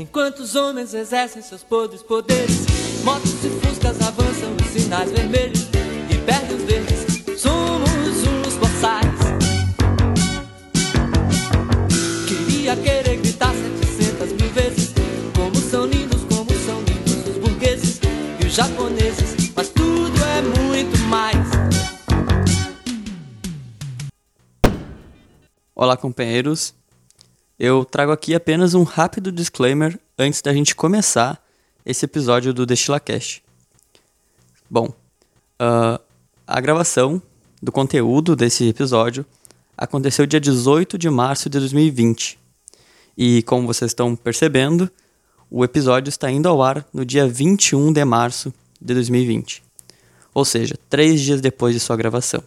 Enquanto os homens exercem seus podres poderes, motos e fuscas avançam os sinais vermelhos e perdem os verdes. Somos uns boçais. Queria querer gritar 700 mil vezes como são lindos, como são lindos os burgueses e os japoneses, mas tudo é muito mais. Olá, companheiros. Eu trago aqui apenas um rápido disclaimer antes da gente começar esse episódio do DestilaCast. Bom, uh, a gravação do conteúdo desse episódio aconteceu dia 18 de março de 2020. E como vocês estão percebendo, o episódio está indo ao ar no dia 21 de março de 2020. Ou seja, três dias depois de sua gravação.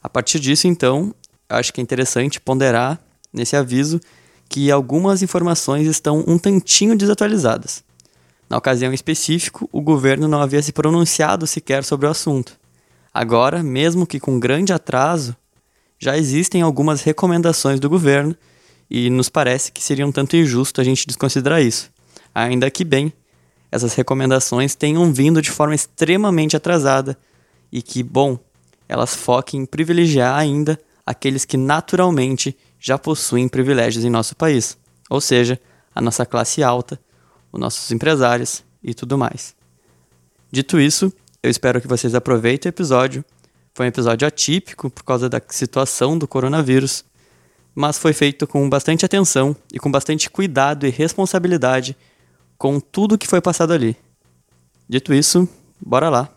A partir disso, então, acho que é interessante ponderar nesse aviso que algumas informações estão um tantinho desatualizadas. Na ocasião específica, o governo não havia se pronunciado sequer sobre o assunto. Agora, mesmo que com grande atraso, já existem algumas recomendações do governo e nos parece que seria um tanto injusto a gente desconsiderar isso. Ainda que bem, essas recomendações tenham vindo de forma extremamente atrasada e que, bom, elas foquem em privilegiar ainda aqueles que naturalmente já possuem privilégios em nosso país, ou seja, a nossa classe alta, os nossos empresários e tudo mais. Dito isso, eu espero que vocês aproveitem o episódio. Foi um episódio atípico por causa da situação do coronavírus, mas foi feito com bastante atenção e com bastante cuidado e responsabilidade com tudo que foi passado ali. Dito isso, bora lá.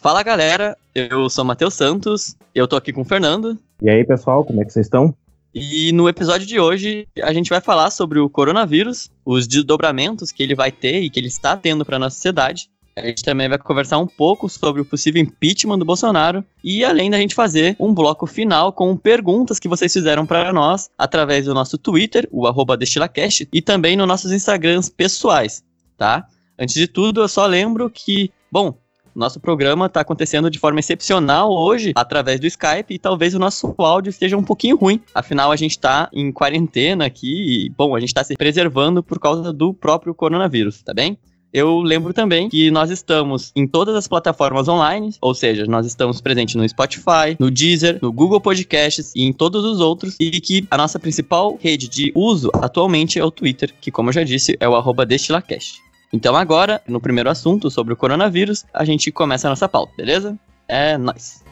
Fala galera, eu sou Matheus Santos, eu tô aqui com o Fernando. E aí pessoal, como é que vocês estão? E no episódio de hoje a gente vai falar sobre o coronavírus, os desdobramentos que ele vai ter e que ele está tendo para nossa sociedade. A gente também vai conversar um pouco sobre o possível impeachment do Bolsonaro e além da gente fazer um bloco final com perguntas que vocês fizeram para nós através do nosso Twitter, o @destilacast, e também nos nossos Instagrams pessoais, tá? Antes de tudo, eu só lembro que, bom, nosso programa está acontecendo de forma excepcional hoje, através do Skype, e talvez o nosso áudio esteja um pouquinho ruim. Afinal, a gente está em quarentena aqui e, bom, a gente está se preservando por causa do próprio coronavírus, tá bem? Eu lembro também que nós estamos em todas as plataformas online, ou seja, nós estamos presentes no Spotify, no Deezer, no Google Podcasts e em todos os outros, e que a nossa principal rede de uso atualmente é o Twitter, que, como eu já disse, é o destilacast. Então agora, no primeiro assunto sobre o coronavírus, a gente começa a nossa pauta, beleza? É nóis.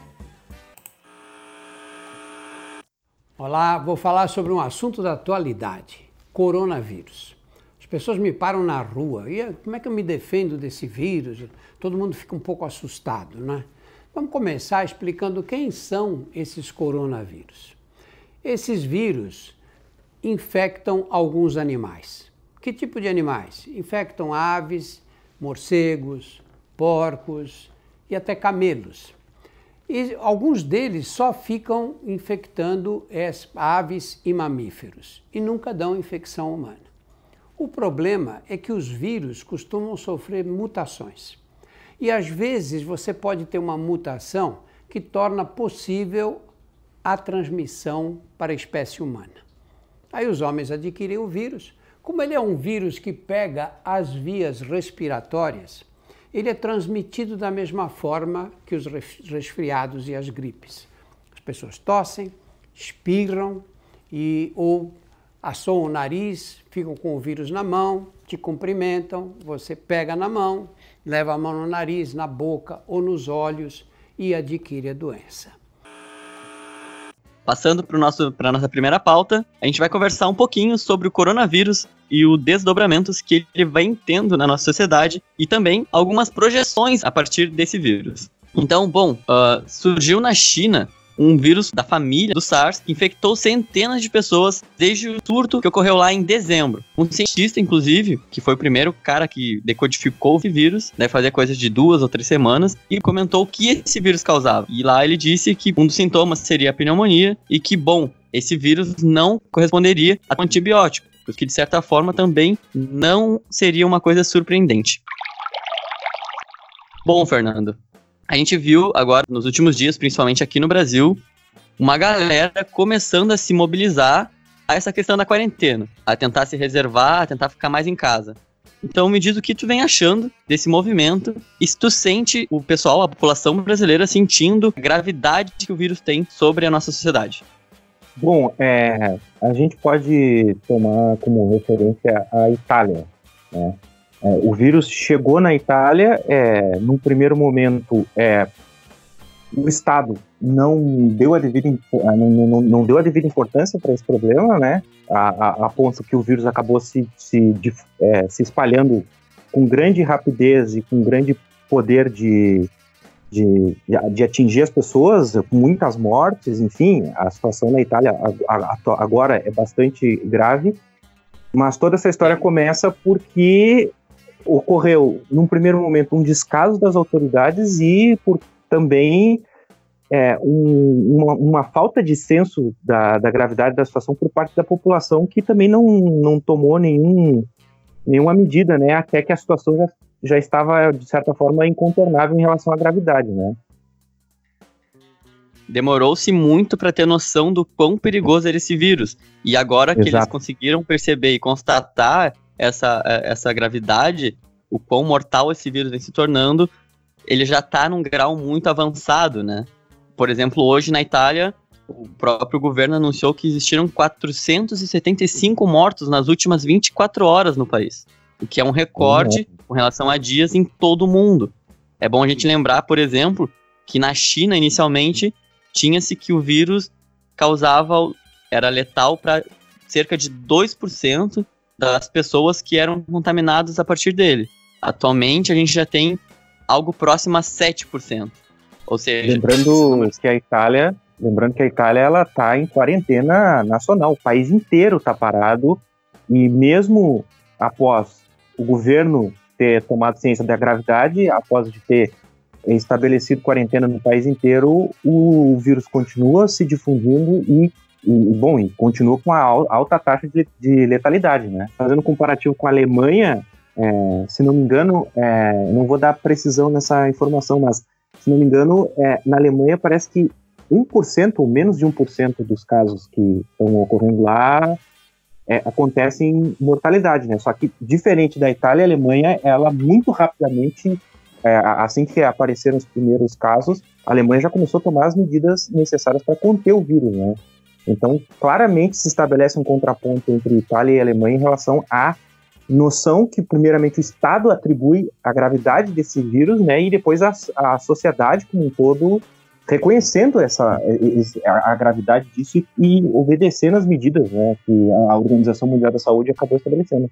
Olá, vou falar sobre um assunto da atualidade: coronavírus. As pessoas me param na rua e como é que eu me defendo desse vírus? Todo mundo fica um pouco assustado, né? Vamos começar explicando quem são esses coronavírus. Esses vírus infectam alguns animais. Que tipo de animais? Infectam aves, morcegos, porcos e até camelos. E alguns deles só ficam infectando aves e mamíferos e nunca dão infecção humana. O problema é que os vírus costumam sofrer mutações. E às vezes você pode ter uma mutação que torna possível a transmissão para a espécie humana. Aí os homens adquirem o vírus, como ele é um vírus que pega as vias respiratórias, ele é transmitido da mesma forma que os resfriados e as gripes. As pessoas tossem, espirram e ou assoam o nariz, ficam com o vírus na mão, te cumprimentam, você pega na mão, leva a mão no nariz, na boca ou nos olhos e adquire a doença. Passando para a nossa primeira pauta, a gente vai conversar um pouquinho sobre o coronavírus e os desdobramentos que ele vem tendo na nossa sociedade e também algumas projeções a partir desse vírus. Então, bom, uh, surgiu na China um vírus da família do SARS que infectou centenas de pessoas desde o surto que ocorreu lá em dezembro. Um cientista, inclusive, que foi o primeiro cara que decodificou o vírus, deve fazer coisa de duas ou três semanas, e comentou o que esse vírus causava. E lá ele disse que um dos sintomas seria a pneumonia e que, bom, esse vírus não corresponderia a um antibiótico, o que de certa forma também não seria uma coisa surpreendente. Bom, Fernando, a gente viu agora, nos últimos dias, principalmente aqui no Brasil, uma galera começando a se mobilizar a essa questão da quarentena, a tentar se reservar, a tentar ficar mais em casa. Então me diz o que tu vem achando desse movimento e se tu sente o pessoal, a população brasileira sentindo a gravidade que o vírus tem sobre a nossa sociedade. Bom, é, a gente pode tomar como referência a Itália. Né? É, o vírus chegou na Itália, é, no primeiro momento, é, o Estado não deu a devida, não, não, não deu a devida importância para esse problema, né? A, a, a, ponto que o vírus acabou se, se, de, é, se espalhando com grande rapidez e com grande poder de, de, de, atingir as pessoas, com muitas mortes, enfim, a situação na Itália agora é bastante grave, mas toda essa história começa porque ocorreu, num primeiro momento, um descaso das autoridades e por também é, um, uma, uma, falta de senso da, da, gravidade da situação por parte da população que também não, não tomou nenhum, nenhuma medida, né, até que a situação já, já estava, de certa forma, incontornável em relação à gravidade, né. Demorou-se muito para ter noção do quão perigoso era esse vírus. E agora que Exato. eles conseguiram perceber e constatar essa, essa gravidade, o quão mortal esse vírus vem se tornando, ele já está num grau muito avançado, né? Por exemplo, hoje na Itália, o próprio governo anunciou que existiram 475 mortos nas últimas 24 horas no país, o que é um recorde uhum. com relação a dias em todo o mundo. É bom a gente lembrar, por exemplo, que na China, inicialmente, tinha-se que o vírus causava, era letal para cerca de 2% das pessoas que eram contaminadas a partir dele. Atualmente, a gente já tem algo próximo a 7%. Ou seja, lembrando que a Itália, lembrando que a Itália ela tá em quarentena nacional, o país inteiro está parado e mesmo após o governo ter tomado ciência da gravidade, após de ter estabelecido quarentena no país inteiro, o vírus continua se difundindo e, e bom, e continua com a alta taxa de, de letalidade, né? Fazendo um comparativo com a Alemanha, é, se não me engano, é, não vou dar precisão nessa informação, mas se não me engano, é, na Alemanha parece que 1% ou menos de 1% dos casos que estão ocorrendo lá é, acontecem mortalidade, né? Só que diferente da Itália, a Alemanha, ela muito rapidamente, é, assim que apareceram os primeiros casos, a Alemanha já começou a tomar as medidas necessárias para conter o vírus, né? Então, claramente se estabelece um contraponto entre Itália e Alemanha em relação a noção que, primeiramente, o Estado atribui a gravidade desse vírus, né, e depois a, a sociedade como um todo reconhecendo essa a, a gravidade disso e, e obedecendo as medidas né, que a Organização Mundial da Saúde acabou estabelecendo.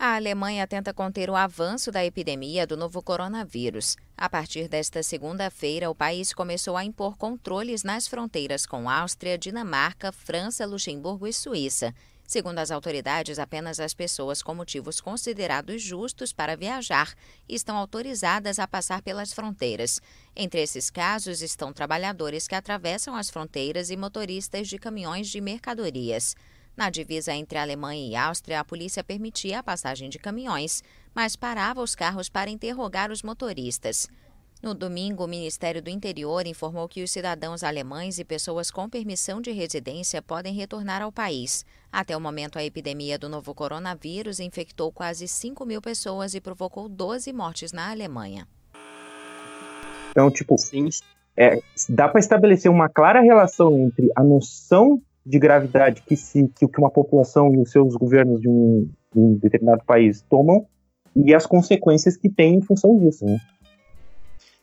A Alemanha tenta conter o avanço da epidemia do novo coronavírus. A partir desta segunda-feira, o país começou a impor controles nas fronteiras com Áustria, Dinamarca, França, Luxemburgo e Suíça. Segundo as autoridades, apenas as pessoas com motivos considerados justos para viajar estão autorizadas a passar pelas fronteiras. Entre esses casos estão trabalhadores que atravessam as fronteiras e motoristas de caminhões de mercadorias. Na divisa entre Alemanha e Áustria, a polícia permitia a passagem de caminhões, mas parava os carros para interrogar os motoristas. No domingo, o Ministério do Interior informou que os cidadãos alemães e pessoas com permissão de residência podem retornar ao país. Até o momento, a epidemia do novo coronavírus infectou quase 5 mil pessoas e provocou 12 mortes na Alemanha. Então, tipo, Sim. É, dá para estabelecer uma clara relação entre a noção de gravidade que, se, que, uma população e os seus governos de um, de um determinado país tomam e as consequências que tem em função disso, né?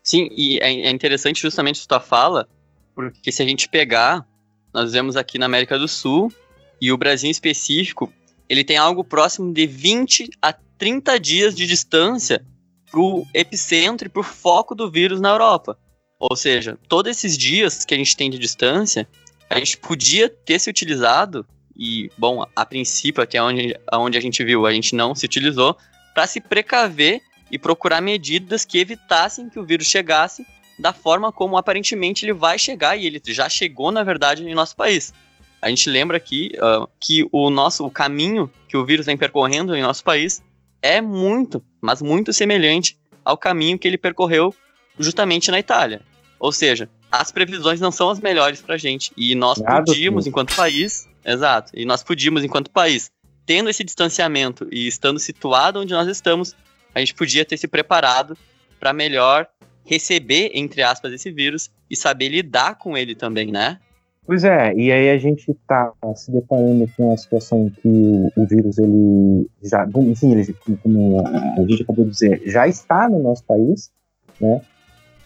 Sim, e é, é interessante justamente isso que tu fala, porque se a gente pegar, nós vemos aqui na América do Sul, e o Brasil em específico, ele tem algo próximo de 20 a 30 dias de distância pro epicentro e pro foco do vírus na Europa. Ou seja, todos esses dias que a gente tem de distância, a gente podia ter se utilizado, e, bom, a princípio, até onde, onde a gente viu, a gente não se utilizou, para se precaver e procurar medidas que evitassem que o vírus chegasse da forma como aparentemente ele vai chegar, e ele já chegou, na verdade, em nosso país. A gente lembra aqui uh, que o nosso o caminho que o vírus vem percorrendo em nosso país é muito, mas muito semelhante ao caminho que ele percorreu justamente na Itália. Ou seja, as previsões não são as melhores pra gente. E nós Nada podíamos, enquanto país, exato, e nós podíamos, enquanto país, tendo esse distanciamento e estando situado onde nós estamos, a gente podia ter se preparado para melhor receber, entre aspas, esse vírus e saber lidar com ele também, né? Pois é, e aí a gente está se deparando com a situação que o, o, vírus, ele já, enfim, ele, como a gente acabou de dizer, já está no nosso país, né?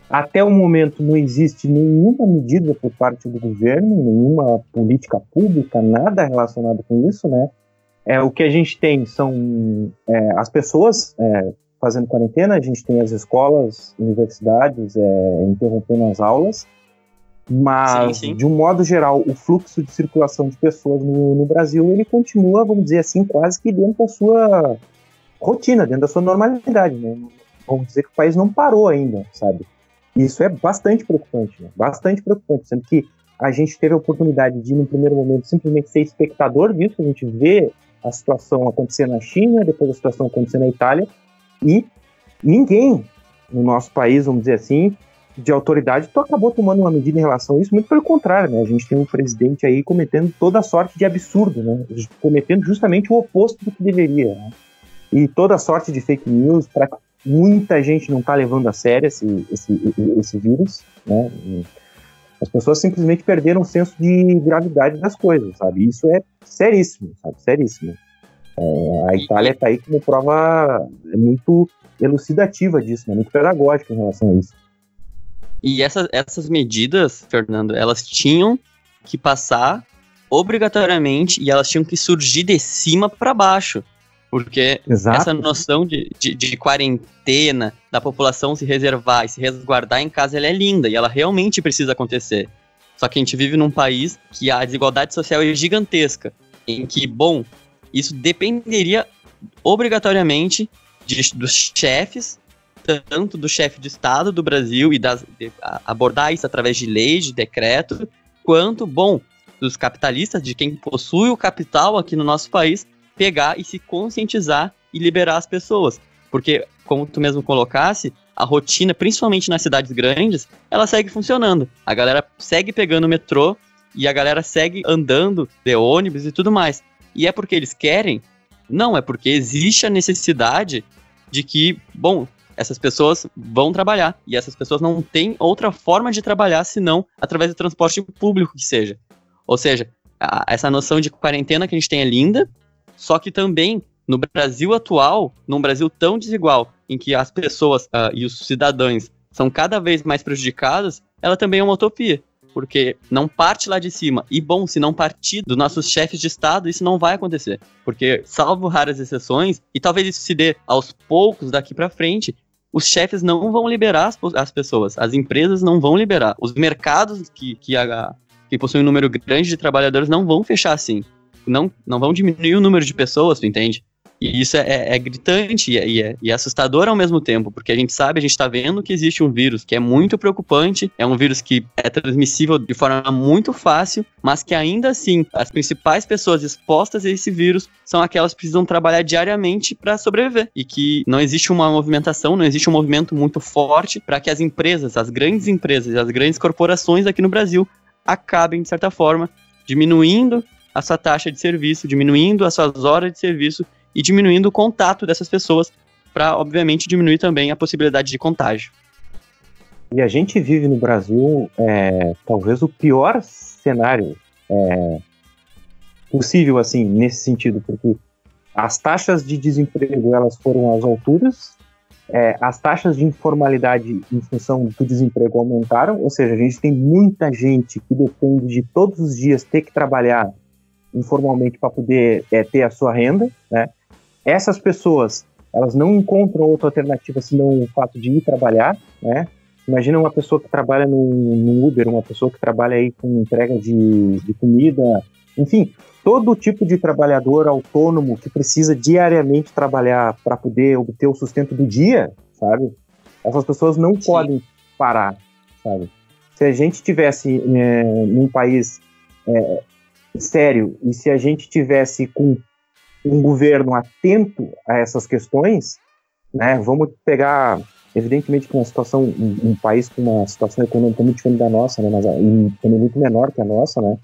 Até o momento não existe nenhuma medida por parte do governo, nenhuma política pública, nada relacionado com isso, né? É, o que a gente tem são é, as pessoas é, fazendo quarentena, a gente tem as escolas, universidades é, interrompendo as aulas, mas sim, sim. de um modo geral, o fluxo de circulação de pessoas no, no, Brasil ele continua, vamos dizer assim, quase que dentro da sua rotina, dentro da sua normalidade, né? Vamos dizer que o país não parou ainda, sabe? Isso é bastante preocupante, né? bastante preocupante, sendo que a gente teve a oportunidade de, no primeiro momento, simplesmente ser espectador disso, a gente vê a situação acontecer na China, depois a situação acontecer na Itália, e ninguém no nosso país, vamos dizer assim, de autoridade, tu acabou tomando uma medida em relação a isso, muito pelo contrário, né? A gente tem um presidente aí cometendo toda sorte de absurdo, né? Cometendo justamente o oposto do que deveria, né? E toda sorte de fake news para muita gente não tá levando a sério esse, esse, esse vírus, né? As pessoas simplesmente perderam o senso de gravidade das coisas, sabe? Isso é seríssimo, sabe? Seríssimo. É, a Itália está aí como prova muito elucidativa disso, né? muito pedagógica em relação a isso. E essa, essas medidas, Fernando, elas tinham que passar obrigatoriamente e elas tinham que surgir de cima para baixo. Porque Exato. essa noção de, de, de, quarentena, da população se reservar e se resguardar em casa, ela é linda e ela realmente precisa acontecer. Só que a gente vive num país que a desigualdade social é gigantesca, em que, bom, isso dependeria obrigatoriamente de, dos chefes, tanto do chefe de Estado do Brasil e das, de, abordar isso através de leis, de decreto, quanto, bom, dos capitalistas, de quem possui o capital aqui no nosso país, pegar e se conscientizar e liberar as pessoas. Porque, como tu mesmo colocasse, a rotina, principalmente nas cidades grandes, ela segue funcionando. A galera segue pegando o metrô e a galera segue andando de ônibus e tudo mais. E é porque eles querem? Não, é porque existe a necessidade de que, bom, essas pessoas vão trabalhar e essas pessoas não têm outra forma de trabalhar senão através do transporte público que seja. Ou seja, a, essa noção de quarentena que a gente tem é linda, só que também no Brasil atual, num Brasil tão desigual, em que as pessoas uh, e os cidadãos são cada vez mais prejudicados, ela também é uma utopia. Porque não parte lá de cima. E bom, se não partir dos nossos chefes de Estado, isso não vai acontecer. Porque, salvo raras exceções, e talvez isso se dê aos poucos daqui para frente, os chefes não vão liberar as, as, pessoas, as empresas não vão liberar, os mercados que, que, que possuem um número grande de trabalhadores não vão fechar assim não, não vão diminuir o número de pessoas, tu entende? E isso é, é, é gritante e é, e, é, e é assustador ao mesmo tempo, porque a gente sabe, a gente está vendo que existe um vírus que é muito preocupante, é um vírus que é transmissível de forma muito fácil, mas que ainda assim as principais pessoas expostas a esse vírus são aquelas que precisam trabalhar diariamente para sobreviver e que não existe uma movimentação, não existe um movimento muito forte para que as empresas, as grandes empresas, as grandes corporações aqui no Brasil acabem de certa forma diminuindo a sua taxa de serviço, diminuindo as suas horas de serviço e diminuindo o contato dessas pessoas para, obviamente, diminuir também a possibilidade de contágio. E a gente vive no Brasil é, talvez o pior cenário é, possível, assim, nesse sentido, porque as taxas de desemprego elas foram às alturas, é, as taxas de informalidade em função do desemprego aumentaram, ou seja, a gente tem muita gente que depende de todos os dias ter que trabalhar informalmente para poder é, ter a sua renda, né? Essas pessoas, elas não encontram outra alternativa senão o fato de ir trabalhar, né? Imagina uma pessoa que trabalha no, Uber, uma pessoa que trabalha aí com entrega de, de comida, enfim, todo tipo de trabalhador autônomo que precisa diariamente trabalhar para poder obter o sustento do dia, sabe? Essas pessoas não Sim. podem parar, sabe? Se a gente tivesse é, num país é, sério e se a gente tivesse com um governo atento a essas questões, né, vamos pegar evidentemente que uma situação, um, um, país com uma situação econômica muito diferente da nossa, né, mas e também muito menor que a nossa, né,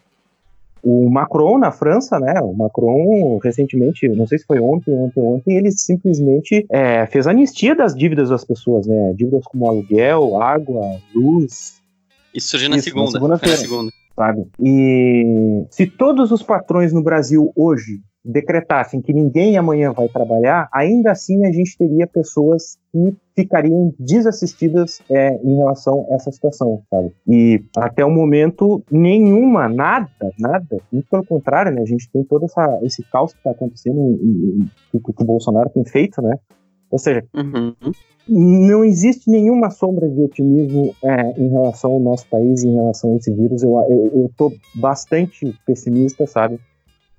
o Macron na França, né? O Macron recentemente, não sei se foi ontem, ontem, ontem, ele simplesmente é, fez anistia das dívidas das pessoas, né? Dívidas como aluguel, água, luz. Isso surgiu na Isso, segunda. Na segunda-feira. Segunda. Sabe? E se todos os patrões no Brasil hoje decretassem que ninguém amanhã vai trabalhar, ainda assim a gente teria pessoas que ficariam desassistidas é, em relação a essa situação, sabe? E até o momento, nenhuma, nada, nada, muito pelo contrário, né? A gente tem todo essa, esse caos que está acontecendo, que, que o Bolsonaro tem feito, né? Ou seja, uhum. Não existe nenhuma sombra de otimismo é, em relação ao nosso país, em relação a esse vírus. Eu, eu, eu tô bastante pessimista, sabe?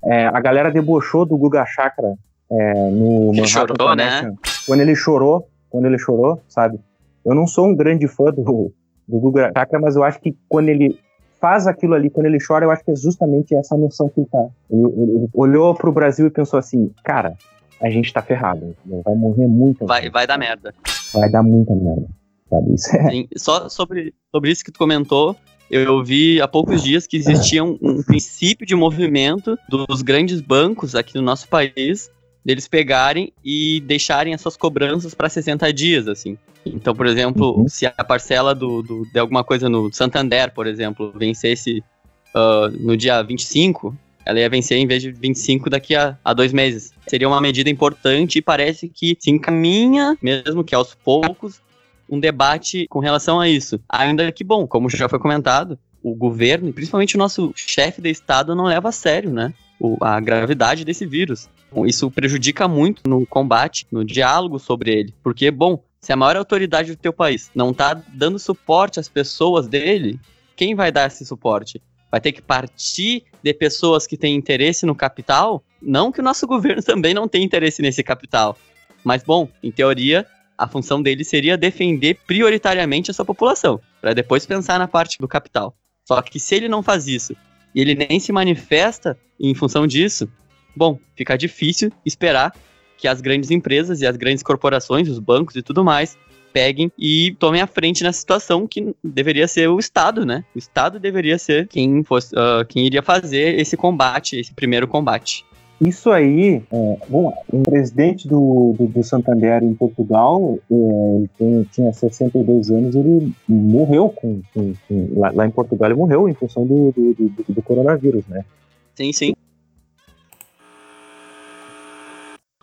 É, a galera debochou do Guga Chakra é, no Ele chorou, né? Quando ele chorou, quando ele chorou, sabe? Eu não sou um grande fã do, do Guga Chakra, mas eu acho que quando ele faz aquilo ali, quando ele chora, eu acho que é justamente essa noção que ele tá. Ele, ele, ele olhou pro Brasil e pensou assim, cara, a gente tá ferrado, vai morrer muito. Vai, vai dar merda. Vai dar muita merda. Sabe? Isso é... Sim, só sobre, sobre isso que tu comentou, eu vi há poucos dias que existia um, um, princípio de movimento dos grandes bancos aqui no nosso país, deles pegarem e deixarem essas cobranças para 60 dias, assim. Então, por exemplo, uhum. se a parcela do, do, de alguma coisa no Santander, por exemplo, vencesse uh, no dia 25, ela ia vencer em vez de 25 daqui a, a dois meses. Seria uma medida importante e parece que se encaminha, mesmo que aos poucos, um debate com relação a isso. Ainda que, bom, como já foi comentado, o governo, e principalmente o nosso chefe de Estado, não leva a sério, né? O, a gravidade desse vírus. Isso prejudica muito no combate, no diálogo sobre ele. Porque, bom, se a maior autoridade do teu país não tá dando suporte às pessoas dele, quem vai dar esse suporte? Vai ter que partir de pessoas que têm interesse no capital? Não que o nosso governo também não tenha interesse nesse capital. Mas, bom, em teoria, a função dele seria defender prioritariamente a sua população, para depois pensar na parte do capital. Só que se ele não faz isso e ele nem se manifesta em função disso, bom, fica difícil esperar que as grandes empresas e as grandes corporações, os bancos e tudo mais, peguem e tomem a frente na situação que deveria ser o Estado, né? O Estado deveria ser quem, fosse, uh, quem iria fazer esse combate, esse primeiro combate. Isso aí, é, bom, o presidente do, do, do Santander em Portugal, é, ele tinha 62 anos, ele morreu com, com, com lá, lá, em Portugal, ele morreu em função do, do, do coronavírus, né? Sim, sim.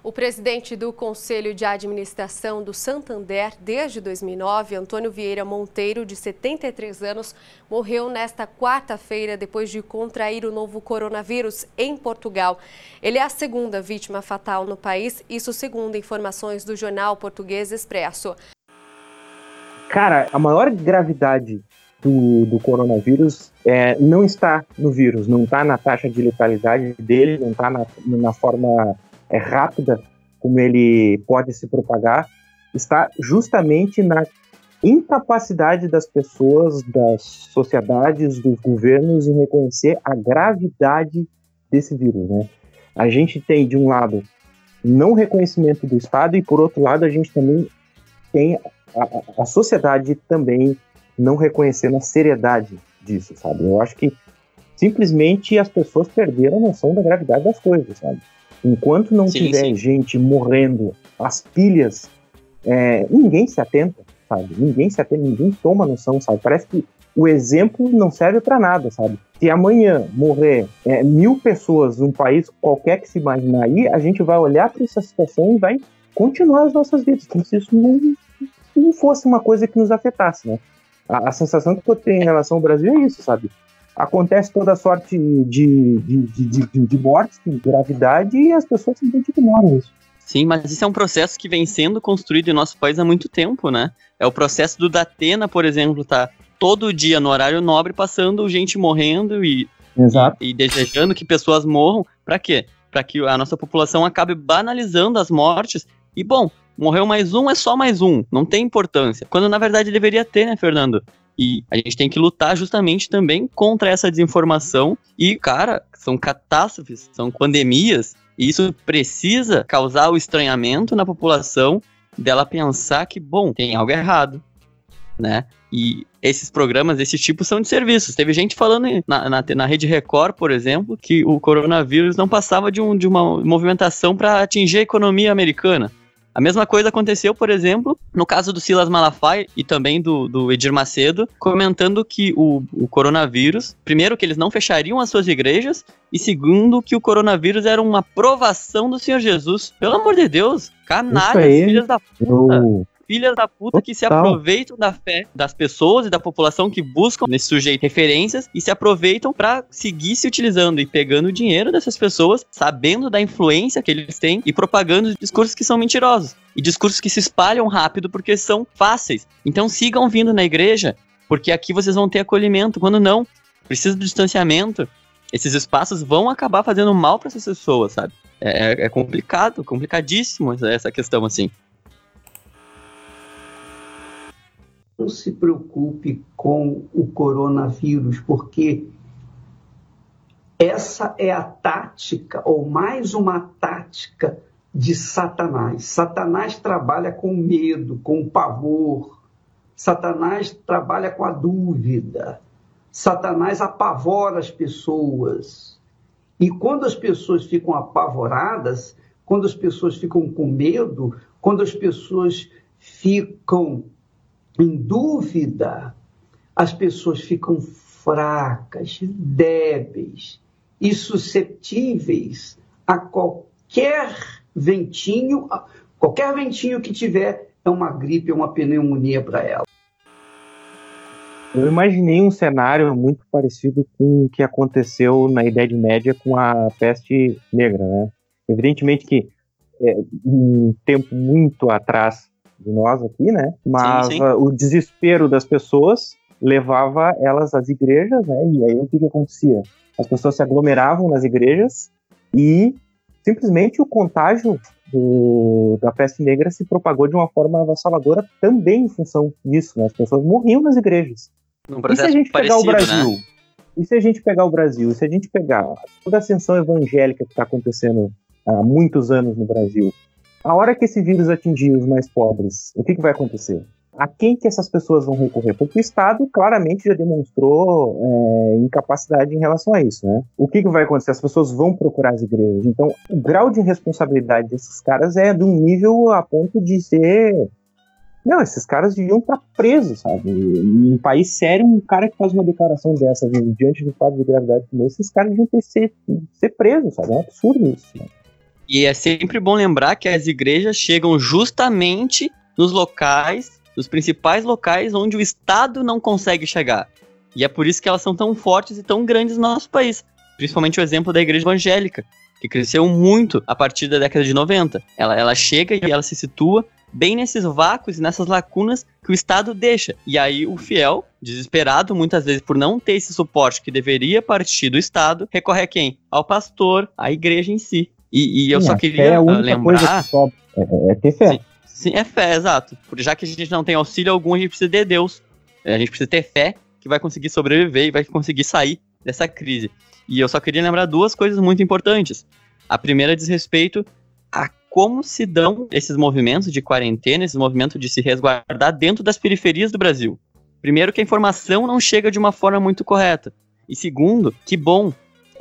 O presidente do Conselho de Administração do Santander desde 2009, Antônio Vieira Monteiro, de 73 anos, morreu nesta quarta-feira depois de contrair o novo coronavírus em Portugal. Ele é a segunda vítima fatal no país, isso segundo informações do jornal português Expresso. Cara, a maior gravidade do, do coronavírus é, não está no vírus, não está na taxa de letalidade dele, não está na, na forma é rápida como ele pode se propagar, está justamente na incapacidade das pessoas, das sociedades, dos governos em reconhecer a gravidade desse vírus, né? A gente tem de um lado não reconhecimento do Estado e por outro lado a gente também tem a, a sociedade também não reconhecendo a seriedade disso, sabe? Eu acho que simplesmente as pessoas perderam a noção da gravidade das coisas, sabe? Enquanto não sim, tiver sim. gente morrendo, as pilhas, é, ninguém se atenta, sabe? Ninguém se atenta, ninguém toma noção, sabe? Parece que o exemplo não serve para nada, sabe? Se amanhã morrer é, mil pessoas num país qualquer que se imaginar aí, a gente vai olhar para essa situação e vai continuar as nossas vidas, como se isso não, não fosse uma coisa que nos afetasse, né? A, a sensação que eu tenho em relação ao Brasil é isso, sabe? Acontece toda sorte de, de, de, de, de mortes, de gravidade, e as pessoas simplesmente ignoram isso. Sim, mas isso é um processo que vem sendo construído em nosso país há muito tempo, né? É o processo do Datena, por exemplo, tá todo dia no horário nobre passando gente morrendo e, e, e, desejando que pessoas morram. Para quê? Para que a nossa população acabe banalizando as mortes. E bom, morreu mais um é só mais um, não tem importância. Quando na verdade deveria ter, né, Fernando? E a gente tem que lutar justamente também contra essa desinformação. E, cara, são catástrofes, são pandemias, e isso precisa causar o estranhamento na população dela pensar que, bom, tem algo errado, né? E esses programas desse tipo são de serviços. Teve gente falando na, na, na Rede Record, por exemplo, que o coronavírus não passava de, um, de uma movimentação para atingir a economia americana. A mesma coisa aconteceu, por exemplo, no caso do Silas Malafaia e também do, do Edir Macedo, comentando que o, o, coronavírus, primeiro, que eles não fechariam as suas igrejas, e segundo, que o coronavírus era uma provação do Senhor Jesus. Pelo amor de Deus, canalhas, filhas da puta. Eu filhas da puta que se aproveitam da fé das pessoas e da população que buscam nesse sujeito referências e se aproveitam para seguir se utilizando e pegando o dinheiro dessas pessoas, sabendo da influência que eles têm e propagando discursos que são mentirosos e discursos que se espalham rápido porque são fáceis. Então sigam vindo na igreja, porque aqui vocês vão ter acolhimento. Quando não, precisa do distanciamento. Esses espaços vão acabar fazendo mal para essas pessoas, sabe? É, é, é complicado, complicadíssimo essa questão assim. Não se preocupe com o coronavírus, porque essa é a tática, ou mais uma tática de Satanás. Satanás trabalha com medo, com pavor. Satanás trabalha com a dúvida. Satanás apavora as pessoas. E quando as pessoas ficam apavoradas, quando as pessoas ficam com medo, quando as pessoas ficam em dúvida, as pessoas ficam fracas, débeis e suscetíveis a qualquer ventinho, qualquer ventinho que tiver é uma gripe, é uma pneumonia para ela. Eu imaginei um cenário muito parecido com o que aconteceu na Idade Média com a peste negra, né? Evidentemente que é, um tempo muito atrás de nós aqui, né? Mas sim, sim. Uh, o desespero das pessoas levava elas às igrejas, né? E aí o que, que acontecia? As pessoas se aglomeravam nas igrejas e simplesmente o contágio do, da peste negra se propagou de uma forma avassaladora também em função disso, né? As pessoas morriam nas igrejas. e se a gente pegar o Brasil? Né? E se a gente pegar o Brasil? E se a gente pegar toda a ascensão evangélica que está acontecendo há muitos anos no Brasil? A hora que esse vírus atingir os mais pobres, o que, que vai acontecer? A quem que essas pessoas vão recorrer? Porque o Estado claramente já demonstrou é, incapacidade em relação a isso, né? O que, que vai acontecer? As pessoas vão procurar as igrejas. Então, o grau de responsabilidade desses caras é de um nível a ponto de ser não, esses caras deviam estar presos, sabe? Em um país sério, um cara que faz uma declaração dessa diante do quadro de gravidade como esse, esses caras deviam ter ser, ser presos, sabe? É um absurdo isso. Né? E é sempre bom lembrar que as igrejas chegam justamente nos locais, nos principais locais onde o Estado não consegue chegar. E é por isso que elas são tão fortes e tão grandes no nosso país. Principalmente o exemplo da igreja evangélica, que cresceu muito a partir da década de 90. Ela, ela chega e ela se situa bem nesses vácuos e nessas lacunas que o Estado deixa. E aí o fiel, desesperado muitas vezes por não ter esse suporte que deveria partir do Estado, recorre a quem? Ao pastor, à igreja em si. E, e eu Sim, só queria é lembrar. Que é, é, ter fé. Sim, sim, é fé, exato. Já que a gente não tem auxílio algum, a gente precisa de Deus. A gente precisa ter fé que vai conseguir sobreviver e vai conseguir sair dessa crise. E eu só queria lembrar duas coisas muito importantes. A primeira diz respeito a como se dão esses movimentos de quarentena, esses movimentos de se resguardar dentro das periferias do Brasil. Primeiro, que a informação não chega de uma forma muito correta. E segundo, que bom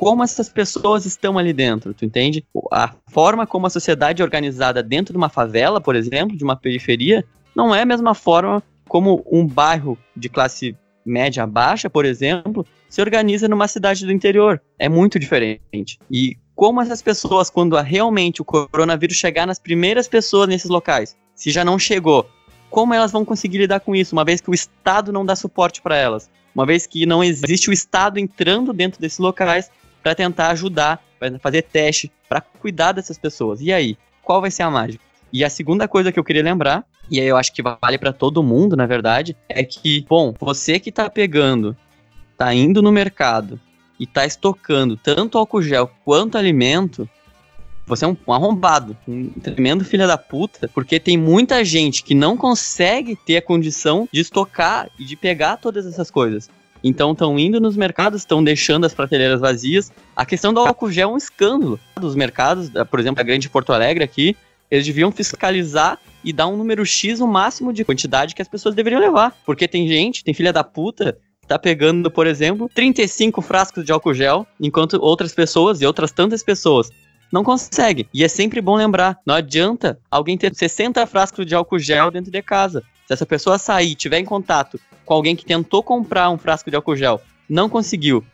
como essas pessoas estão ali dentro, tu entende? A forma como a sociedade é organizada dentro de uma favela, por exemplo, de uma periferia, não é a mesma forma como um bairro de classe média baixa, por exemplo, se organiza numa cidade do interior. É muito diferente. E como essas pessoas, quando realmente o coronavírus chegar nas primeiras pessoas nesses locais, se já não chegou, como elas vão conseguir lidar com isso, uma vez que o Estado não dá suporte para elas? Uma vez que não existe o Estado entrando dentro desses locais para tentar ajudar, para fazer teste, para cuidar dessas pessoas. E aí, qual vai ser a mágica? E a segunda coisa que eu queria lembrar, e aí eu acho que vale para todo mundo, na verdade, é que, bom, você que tá pegando, tá indo no mercado e tá estocando tanto álcool gel quanto alimento, você é um, um arrombado, um tremendo filho da puta, porque tem muita gente que não consegue ter a condição de estocar e de pegar todas essas coisas. Então estão indo nos mercados, estão deixando as prateleiras vazias. A questão do álcool gel é um escândalo. Dos mercados, por exemplo, a grande Porto Alegre aqui, Eles deviam fiscalizar e dar um número X o máximo de quantidade que as pessoas deveriam levar. Porque tem gente, tem filha da puta, tá pegando, por exemplo, 35 frascos de álcool gel, enquanto outras pessoas e outras tantas pessoas não conseguem. E é sempre bom lembrar, não adianta alguém ter 60 frascos de álcool gel dentro de casa. Se essa pessoa sair, tiver em contato com alguém que tentou comprar um frasco de álcool gel, não conseguiu,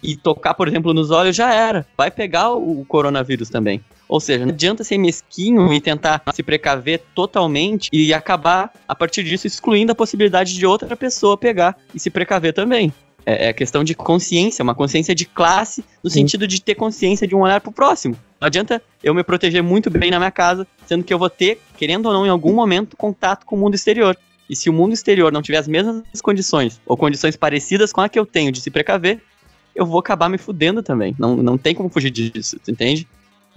e tocar, por exemplo, nos olhos, já era. Vai pegar o coronavírus também. Ou seja, não adianta ser mesquinho e tentar se precaver totalmente e acabar, a partir disso, excluindo a possibilidade de outra pessoa pegar e se precaver também. É, é questão de consciência, uma consciência de classe, no Sim. sentido de ter consciência de um olhar pro próximo. Não adianta eu me proteger muito bem na minha casa, sendo que eu vou ter, querendo ou não, em algum momento, contato com o mundo exterior. E se o mundo exterior não tiver as mesmas condições, ou condições parecidas com a que eu tenho de se precaver, eu vou acabar me fudendo também. Não, não tem como fugir disso, entende?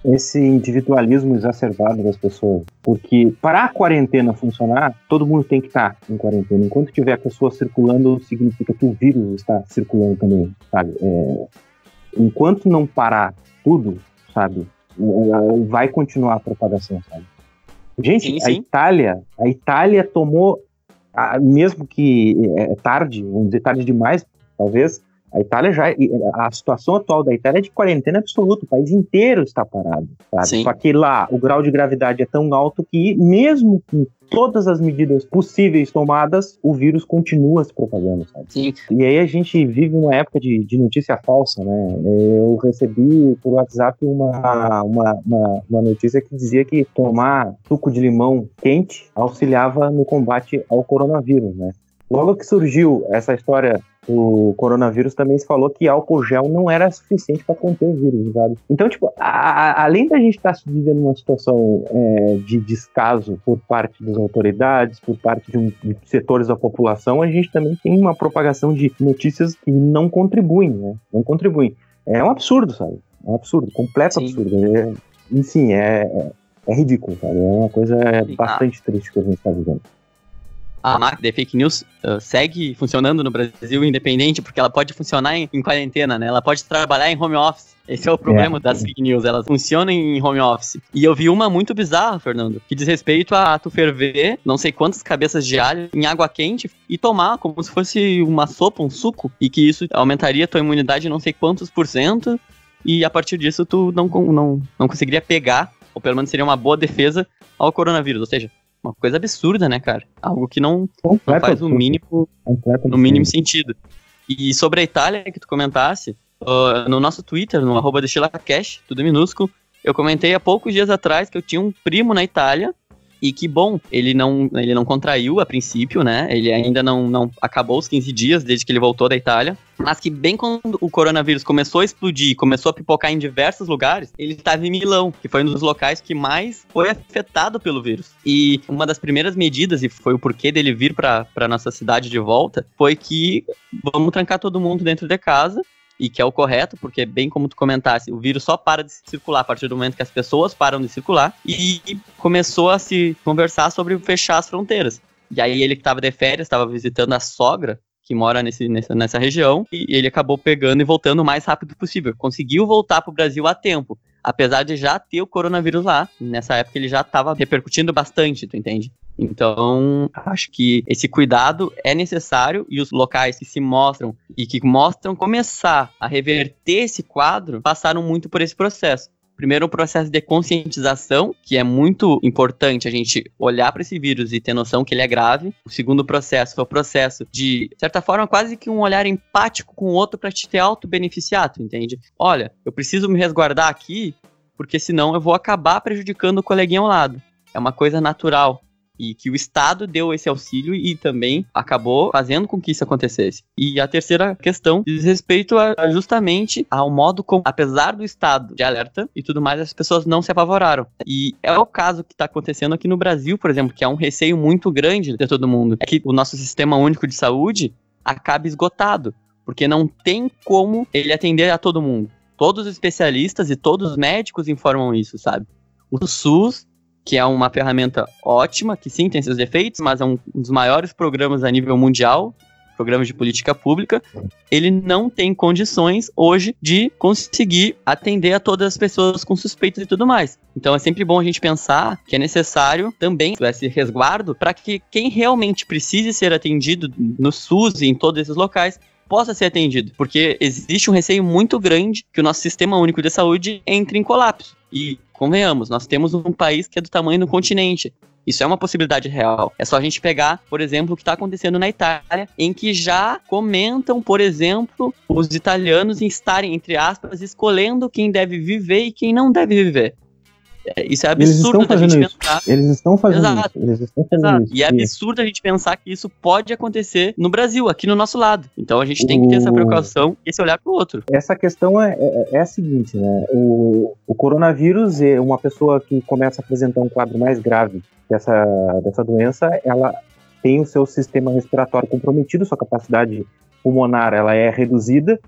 Esse individualismo exacerbado das pessoas. Porque para a quarentena funcionar, todo mundo tem que estar em quarentena. Enquanto tiver pessoas circulando, significa que o vírus está circulando também, sabe? É, enquanto não parar tudo, sabe? Vai continuar a propagação, sabe? Gente, sim, sim. a Itália, a Itália tomou, mesmo que é tarde, vamos dizer tarde demais, talvez, a Itália já. A situação atual da Itália é de quarentena absoluta. O país inteiro está parado. Só que lá o grau de gravidade é tão alto que, mesmo com todas as medidas possíveis tomadas, o vírus continua se propagando, sabe? Sim. E aí a gente vive uma época de, de notícia falsa, né? Eu recebi por WhatsApp uma, uma, uma, uma notícia que dizia que tomar suco de limão quente auxiliava no combate ao coronavírus, né? Logo que surgiu essa história do coronavírus, também se falou que álcool gel não era suficiente para conter o vírus, sabe? Então, tipo, a, além da gente estar tá vivendo uma situação é, de descaso por parte das autoridades, por parte de, um, de, setores da população, a gente também tem uma propagação de notícias que não contribuem, né? Não contribuem. É um absurdo, sabe? É um absurdo, completo Sim. absurdo. É, enfim, é, é, é ridículo, sabe? É uma coisa bastante triste que a gente está vivendo a máquina de fake news uh, segue funcionando no Brasil independente, porque ela pode funcionar em, em, quarentena, né? Ela pode trabalhar em home office. Esse é o problema é. das fake news, elas funcionam em home office. E eu vi uma muito bizarra, Fernando, que diz respeito a tu ferver não sei quantas cabeças de alho em água quente e tomar como se fosse uma sopa, um suco, e que isso aumentaria tua imunidade não sei quantos por cento, e a partir disso tu não, não, não conseguiria pegar, ou pelo menos seria uma boa defesa ao coronavírus. Ou seja, uma coisa absurda, né, cara? Algo que não, não faz o mínimo, no mínimo sentido. E sobre a Itália que tu comentasse, uh, no nosso Twitter, no arroba DestilaCash, tudo minúsculo, eu comentei há poucos dias atrás que eu tinha um primo na Itália e que bom, ele não, ele não contraiu a princípio, né? Ele ainda não, não acabou os 15 dias desde que ele voltou da Itália. Mas que bem quando o coronavírus começou a explodir, começou a pipocar em diversos lugares, ele estava em Milão, que foi um dos locais que mais foi afetado pelo vírus. E uma das primeiras medidas, e foi o porquê dele vir para nossa cidade de volta, foi que vamos trancar todo mundo dentro de casa e que é o correto, porque bem como tu comentasse, o vírus só para de circular a partir do momento que as pessoas param de circular e começou a se conversar sobre fechar as fronteiras. E aí ele que estava de férias, estava visitando a sogra que mora nesse, nessa, nessa região, e ele acabou pegando e voltando o mais rápido possível. Conseguiu voltar para o Brasil a tempo, apesar de já ter o coronavírus lá. Nessa época ele já estava repercutindo bastante, tu entende? Então, acho que esse cuidado é necessário e os locais que se mostram e que mostram começar a reverter esse quadro passaram muito por esse processo. Primeiro, o processo de conscientização, que é muito importante a gente olhar para esse vírus e ter noção que ele é grave. O segundo processo é o processo de, de certa forma, quase que um olhar empático com o outro para te ter auto-beneficiado, entende? Olha, eu preciso me resguardar aqui, porque senão eu vou acabar prejudicando o coleguinha ao lado. É uma coisa natural e que o Estado deu esse auxílio e também acabou fazendo com que isso acontecesse. E a terceira questão diz respeito a, justamente ao modo como, apesar do estado de alerta e tudo mais, as pessoas não se apavoraram. E é o caso que está acontecendo aqui no Brasil, por exemplo, que é um receio muito grande de todo mundo. É que o nosso sistema único de saúde acabe esgotado, porque não tem como ele atender a todo mundo. Todos os especialistas e todos os médicos informam isso, sabe? O SUS que é uma ferramenta ótima, que sim tem seus defeitos, mas é um dos maiores programas a nível mundial, programas de política pública, ele não tem condições hoje de conseguir atender a todas as pessoas com suspeitas e tudo mais. Então é sempre bom a gente pensar que é necessário também esse resguardo para que quem realmente precise ser atendido no SUS e em todos esses locais possa ser atendido, porque existe um receio muito grande que o nosso sistema único de saúde entre em colapso. E convenhamos, nós temos um país que é do tamanho do continente. Isso é uma possibilidade real. É só a gente pegar, por exemplo, o que está acontecendo na Itália, em que já comentam, por exemplo, os italianos em estarem, entre aspas, escolhendo quem deve viver e quem não deve viver. É, isso é absurdo da gente isso. pensar. Eles estão fazendo Exato. isso. Eles estão fazendo Exato. isso. E é absurdo a gente pensar que isso pode acontecer no Brasil, aqui no nosso lado. Então a gente tem que ter essa preocupação e esse olhar para o outro. Essa questão é, é, é, a seguinte, né? O, o coronavírus, é uma pessoa que começa a apresentar um quadro mais grave dessa, dessa doença, ela tem o seu sistema respiratório comprometido, sua capacidade pulmonar ela é reduzida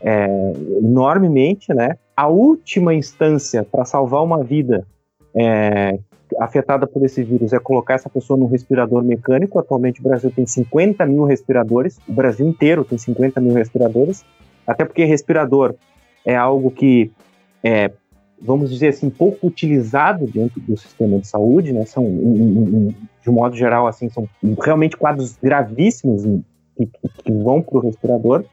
é, enormemente, né? A última instância para salvar uma vida é, afetada por esse vírus é colocar essa pessoa num respirador mecânico. Atualmente o Brasil tem 50 mil respiradores, o Brasil inteiro tem 50 mil respiradores, até porque respirador é algo que é, vamos dizer assim, pouco utilizado dentro do sistema de saúde, né? São, de um modo geral, assim, são realmente quadros gravíssimos que, que vão para o respirador.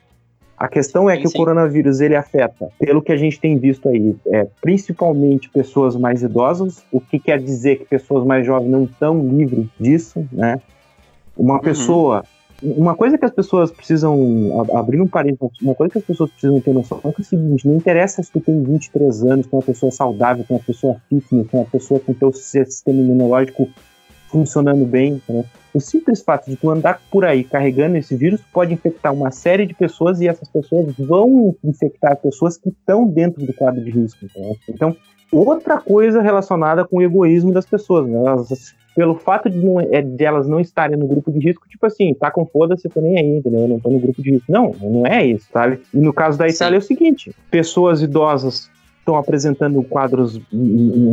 A questão é que sim. o coronavírus ele afeta, pelo que a gente tem visto aí, é, principalmente pessoas mais idosas, o que quer dizer que pessoas mais jovens não estão livres disso, né? Uma uhum. pessoa, uma coisa que as pessoas precisam, abrir um parênteses, uma coisa que as pessoas precisam ter noção é, é o seguinte, não interessa se tu tem 23 anos, com uma pessoa saudável, com uma pessoa fitness, com uma pessoa com teu sistema imunológico funcionando bem, né? O simples fato de tu andar por aí carregando esse vírus pode infectar uma série de pessoas e essas pessoas vão infectar pessoas que estão dentro do quadro de risco. Né? Então, outra coisa relacionada com o egoísmo das pessoas, né? Elas, pelo fato de, não, é, de elas não estarem no grupo de risco, tipo assim, tá com foda-se, tô nem aí, entendeu? Eu não tô no grupo de risco. Não, não é isso, sabe? E no caso da Itália Sim. é o seguinte: pessoas idosas estão apresentando quadros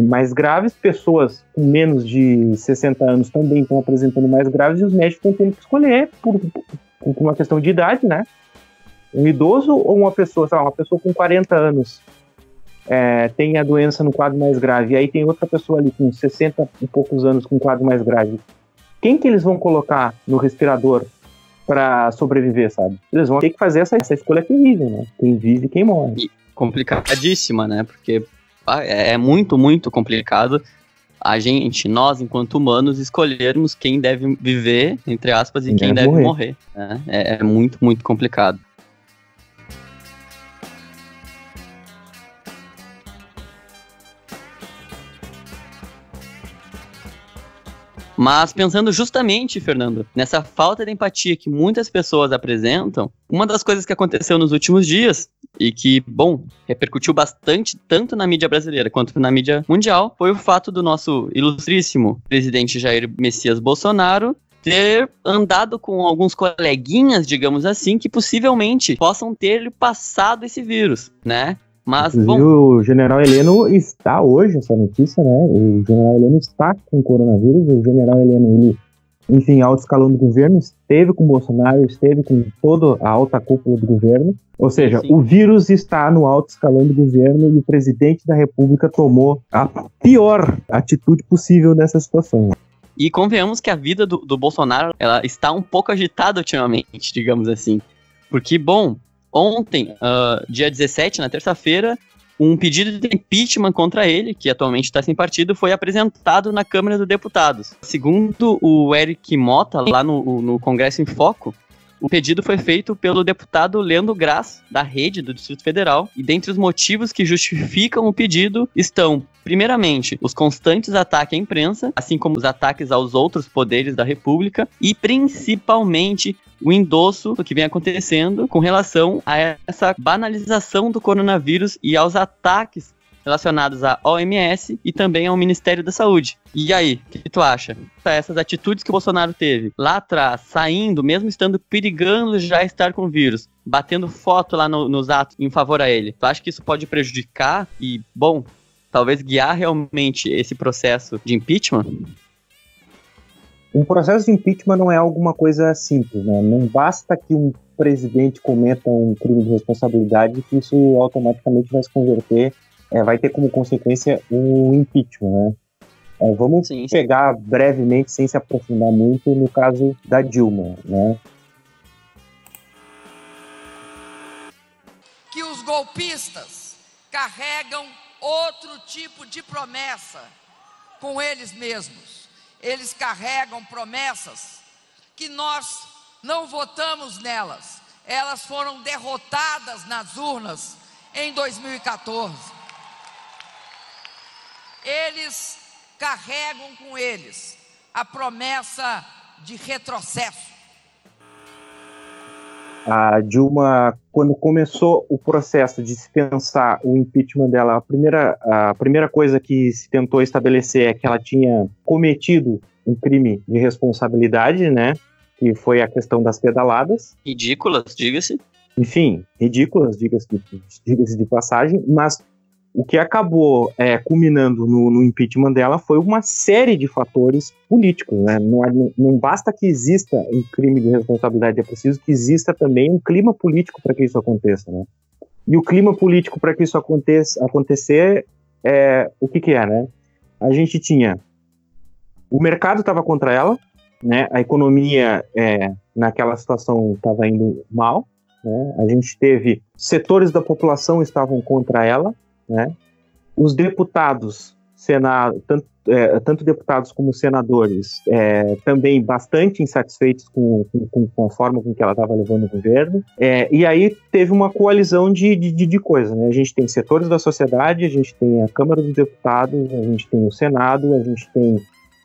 mais graves, pessoas com menos de 60 anos também estão apresentando mais graves e os médicos tendo que escolher por, por uma questão de idade, né? Um idoso ou uma pessoa, sei lá, uma pessoa com 40 anos é, tem a doença no quadro mais grave, e aí tem outra pessoa ali com 60 e poucos anos com quadro mais grave. Quem que eles vão colocar no respirador para sobreviver, sabe? Eles vão ter que fazer essa, essa escolha terrível, né? Quem vive e quem morre complicadíssima, né? Porque é, é muito, muito complicado a gente, nós, enquanto humanos, escolhermos quem deve viver, entre aspas, e quem, quem deve morrer. morrer né? é, é muito, muito complicado. Mas pensando justamente, Fernando, nessa falta de empatia que muitas pessoas apresentam, uma das coisas que aconteceu nos últimos dias e que, bom, repercutiu bastante tanto na mídia brasileira quanto na mídia mundial foi o fato do nosso ilustríssimo presidente Jair Messias Bolsonaro ter andado com alguns coleguinhas, digamos assim, que possivelmente possam ter passado esse vírus, né? Mas, Inclusive, bom... o general Heleno está hoje, essa notícia, né? O general Heleno está com coronavírus. O general Heleno, ele, enfim, alto escalão do governo, esteve com o Bolsonaro, esteve com toda a alta cúpula do governo. Ou seja, Sim. o vírus está no alto escalão do governo e o presidente da República tomou a pior atitude possível nessa situação. E convenhamos que a vida do, do Bolsonaro ela está um pouco agitada ultimamente, digamos assim. Porque, bom, Ontem, uh, dia 17, na terça-feira, um pedido de impeachment contra ele, que atualmente está sem partido, foi apresentado na Câmara dos Deputados. Segundo o Eric Mota, lá no, no Congresso em Foco, o pedido foi feito pelo deputado Leandro Graz, da rede do Distrito Federal, e dentre os motivos que justificam o pedido estão, primeiramente, os constantes ataques à imprensa, assim como os ataques aos outros poderes da República, e principalmente o endosso do que vem acontecendo com relação a essa banalização do coronavírus e aos ataques relacionados à OMS e também ao Ministério da Saúde. E aí, o que tu acha? Essas atitudes que o Bolsonaro teve lá atrás, saindo, mesmo estando perigando já estar com o vírus, batendo foto lá no, nos atos em favor a ele, tu acha que isso pode prejudicar e, bom, talvez guiar realmente esse processo de impeachment? um processo de impeachment não é alguma coisa simples, né? Não basta que um presidente cometa um crime de responsabilidade que isso automaticamente vai se converter, é, vai ter como consequência um impeachment, né? É, vamos sim, sim. pegar brevemente, sem se aprofundar muito, no caso da Dilma, né? Que os golpistas carregam outro tipo de promessa com eles mesmos. Eles carregam promessas que nós não votamos nelas. Elas foram derrotadas nas urnas em 2014. Eles carregam com eles a promessa de retrocesso. A Dilma, quando começou o processo de se pensar o impeachment dela, a primeira, a primeira coisa que se tentou estabelecer é que ela tinha cometido um crime de responsabilidade, né? Que foi a questão das pedaladas. Ridículas, diga-se. Enfim, ridículas, diga-se de, diga de passagem, mas o que acabou é, culminando no, no, impeachment dela foi uma série de fatores políticos. Né? Não, não, basta que exista um crime de responsabilidade, é preciso que exista também um clima político para que isso aconteça. Né? E o clima político para que isso aconteça, acontecer é o que, que é, né? A gente tinha o mercado estava contra ela, né? A economia é, naquela situação estava indo mal, né? A gente teve setores da população estavam contra ela, né? Os deputados, senado, tanto, é, tanto deputados como senadores, é, também bastante insatisfeitos com, com, com, a forma com que ela estava levando o governo. É, e aí teve uma coalizão de, de, de coisas. Né? A gente tem setores da sociedade, a gente tem a Câmara dos Deputados, a gente tem o Senado, a gente tem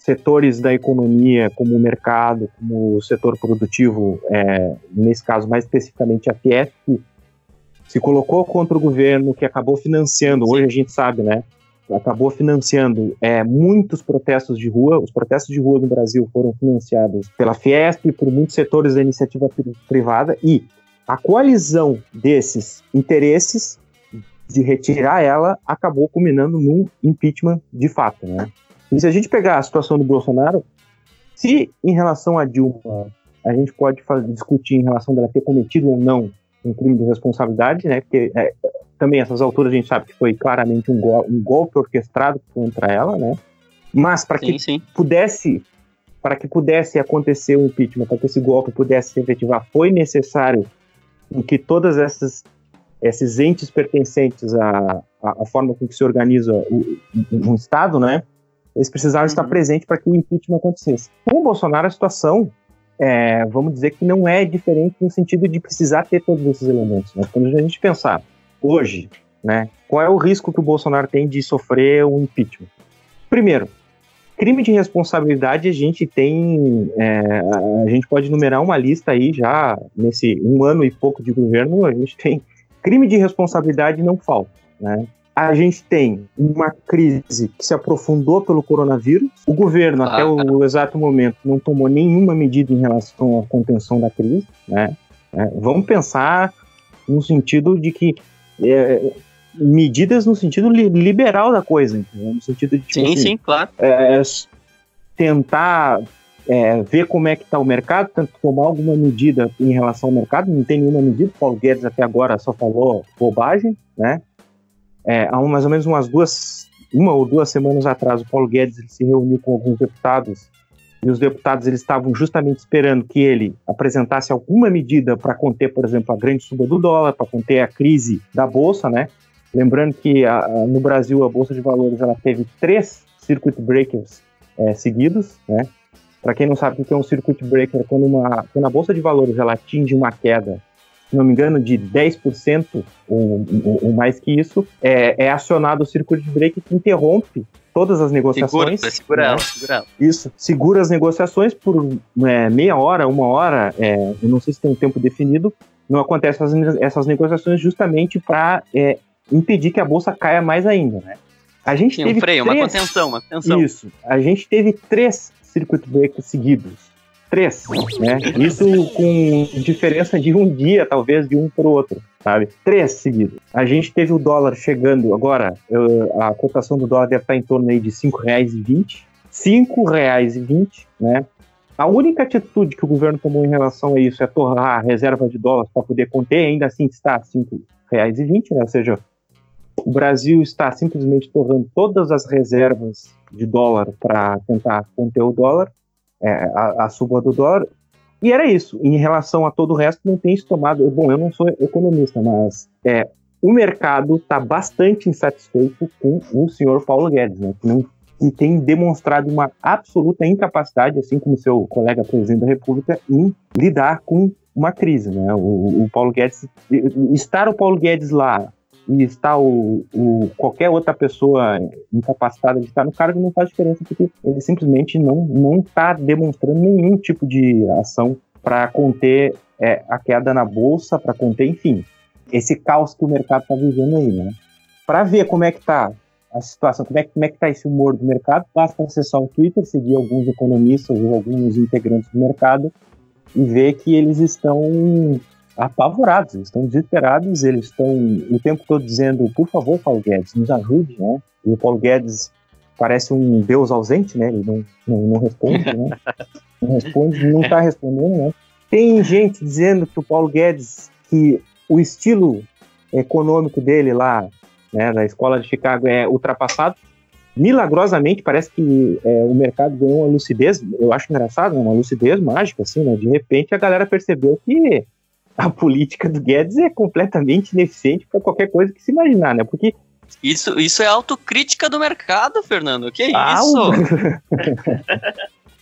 setores da economia, como o mercado, como o setor produtivo, é, nesse caso mais especificamente a Fiesp, se colocou contra o governo, que acabou financiando, hoje a gente sabe, né? Acabou financiando é, muitos protestos de rua. Os protestos de rua no Brasil foram financiados pela Fiesp, por muitos setores da iniciativa privada, e a coalizão desses interesses de retirar ela acabou culminando num impeachment de fato, né? E se a gente pegar a situação do Bolsonaro, se em relação a Dilma a gente pode discutir em relação dela ter cometido ou não um crime de responsabilidade, né? Porque é, também essas alturas a gente sabe que foi claramente um, go um golpe orquestrado contra ela, né? Mas para que sim. pudesse para que pudesse acontecer o um impeachment, para que esse golpe pudesse se efetivar, foi necessário que todas essas esses entes pertencentes à, à, forma com que se organiza o, um Estado, né? Eles precisavam uhum. estar presentes para que o impeachment acontecesse. Com o Bolsonaro, a situação é, vamos dizer que não é diferente no sentido de precisar ter todos esses elementos. Né? Quando a gente pensar hoje, né, qual é o risco que o Bolsonaro tem de sofrer um impeachment? Primeiro, crime de responsabilidade a gente tem, é, a gente pode numerar uma lista aí já nesse um ano e pouco de governo, a gente tem crime de responsabilidade não falta, né? A gente tem uma crise que se aprofundou pelo coronavírus. O governo, ah. até o, exato momento, não tomou nenhuma medida em relação à contenção da crise. Né? É, vamos pensar no sentido de que. É, medidas no sentido li liberal da coisa, entendeu? no sentido de. Tipo, sim, assim, sim, claro. É, tentar é, ver como é que está o mercado, tanto tomar alguma medida em relação ao mercado, não tem nenhuma medida, Paulo Guedes até agora só falou bobagem, né? É, há mais ou menos umas duas, uma ou duas semanas atrás, o Paulo Guedes se reuniu com alguns deputados e os deputados eles estavam justamente esperando que ele apresentasse alguma medida para conter, por exemplo, a grande suba do dólar, para conter a crise da bolsa, né? Lembrando que a, a, no Brasil a bolsa de valores ela teve três circuit breakers é, seguidos, né? Para quem não sabe o que é um circuit breaker, quando, uma, quando a bolsa de valores ela atinge uma queda se não me engano, de 10% ou, ou, ou, mais que isso, é, é acionado o circuit break que interrompe todas as negociações. Segura, segura né? ela, segura ela. Isso, segura as negociações por é, meia hora, uma hora, é, eu não sei se tem um tempo definido, não acontecem essas, essas negociações justamente para é, impedir que a bolsa caia mais ainda, né? A gente Sim, teve um freio, três, uma contenção, uma contenção. Isso, a gente teve três circuit breaks seguidos três, né? Isso com diferença de um dia, talvez, de um para o outro, sabe? Três seguidos. A gente teve o dólar chegando, agora, a cotação do dólar deve estar em torno aí de R$ 5,20. R$ 5,20, né? A única atitude que o governo tomou em relação a isso é torrar a reserva de dólares para poder conter, ainda assim está R$ 5,20, né? ou seja, o Brasil está simplesmente torrando todas as reservas de dólar para tentar conter o dólar, é, a, a suba do dólar, e era isso. Em relação a todo o resto, não tem se tomado. Bom, eu não sou economista, mas é, o mercado está bastante insatisfeito com o senhor Paulo Guedes, né, que, não, que tem demonstrado uma absoluta incapacidade, assim como seu colega presidente da República, em lidar com uma crise. Né? O, o Paulo Guedes, estar o Paulo Guedes lá e estar o, o, qualquer outra pessoa incapacitada de estar no cargo não faz diferença, porque ele simplesmente não está demonstrando nenhum tipo de ação para conter é, a queda na bolsa, para conter, enfim, esse caos que o mercado está vivendo aí, né? Para ver como é que está a situação, como é, como é que está esse humor do mercado, basta acessar o Twitter, seguir alguns economistas ou alguns integrantes do mercado e ver que eles estão apavorados, eles estão desesperados, eles estão o tempo todo dizendo, por favor, Paulo Guedes, nos ajude, né? E o Paulo Guedes parece um deus ausente, né? Ele não, não, não responde, né? Não responde, não está respondendo, né? Tem gente dizendo que o Paulo Guedes, que o estilo econômico dele lá, né, da escola de Chicago é ultrapassado. Milagrosamente, parece que é, o mercado ganhou uma lucidez, eu acho engraçado, né, uma lucidez mágica, assim, né? De repente a galera percebeu que a política do Guedes é completamente ineficiente para qualquer coisa que se imaginar, né? Porque isso, isso é autocrítica do mercado, Fernando. Que ah, isso?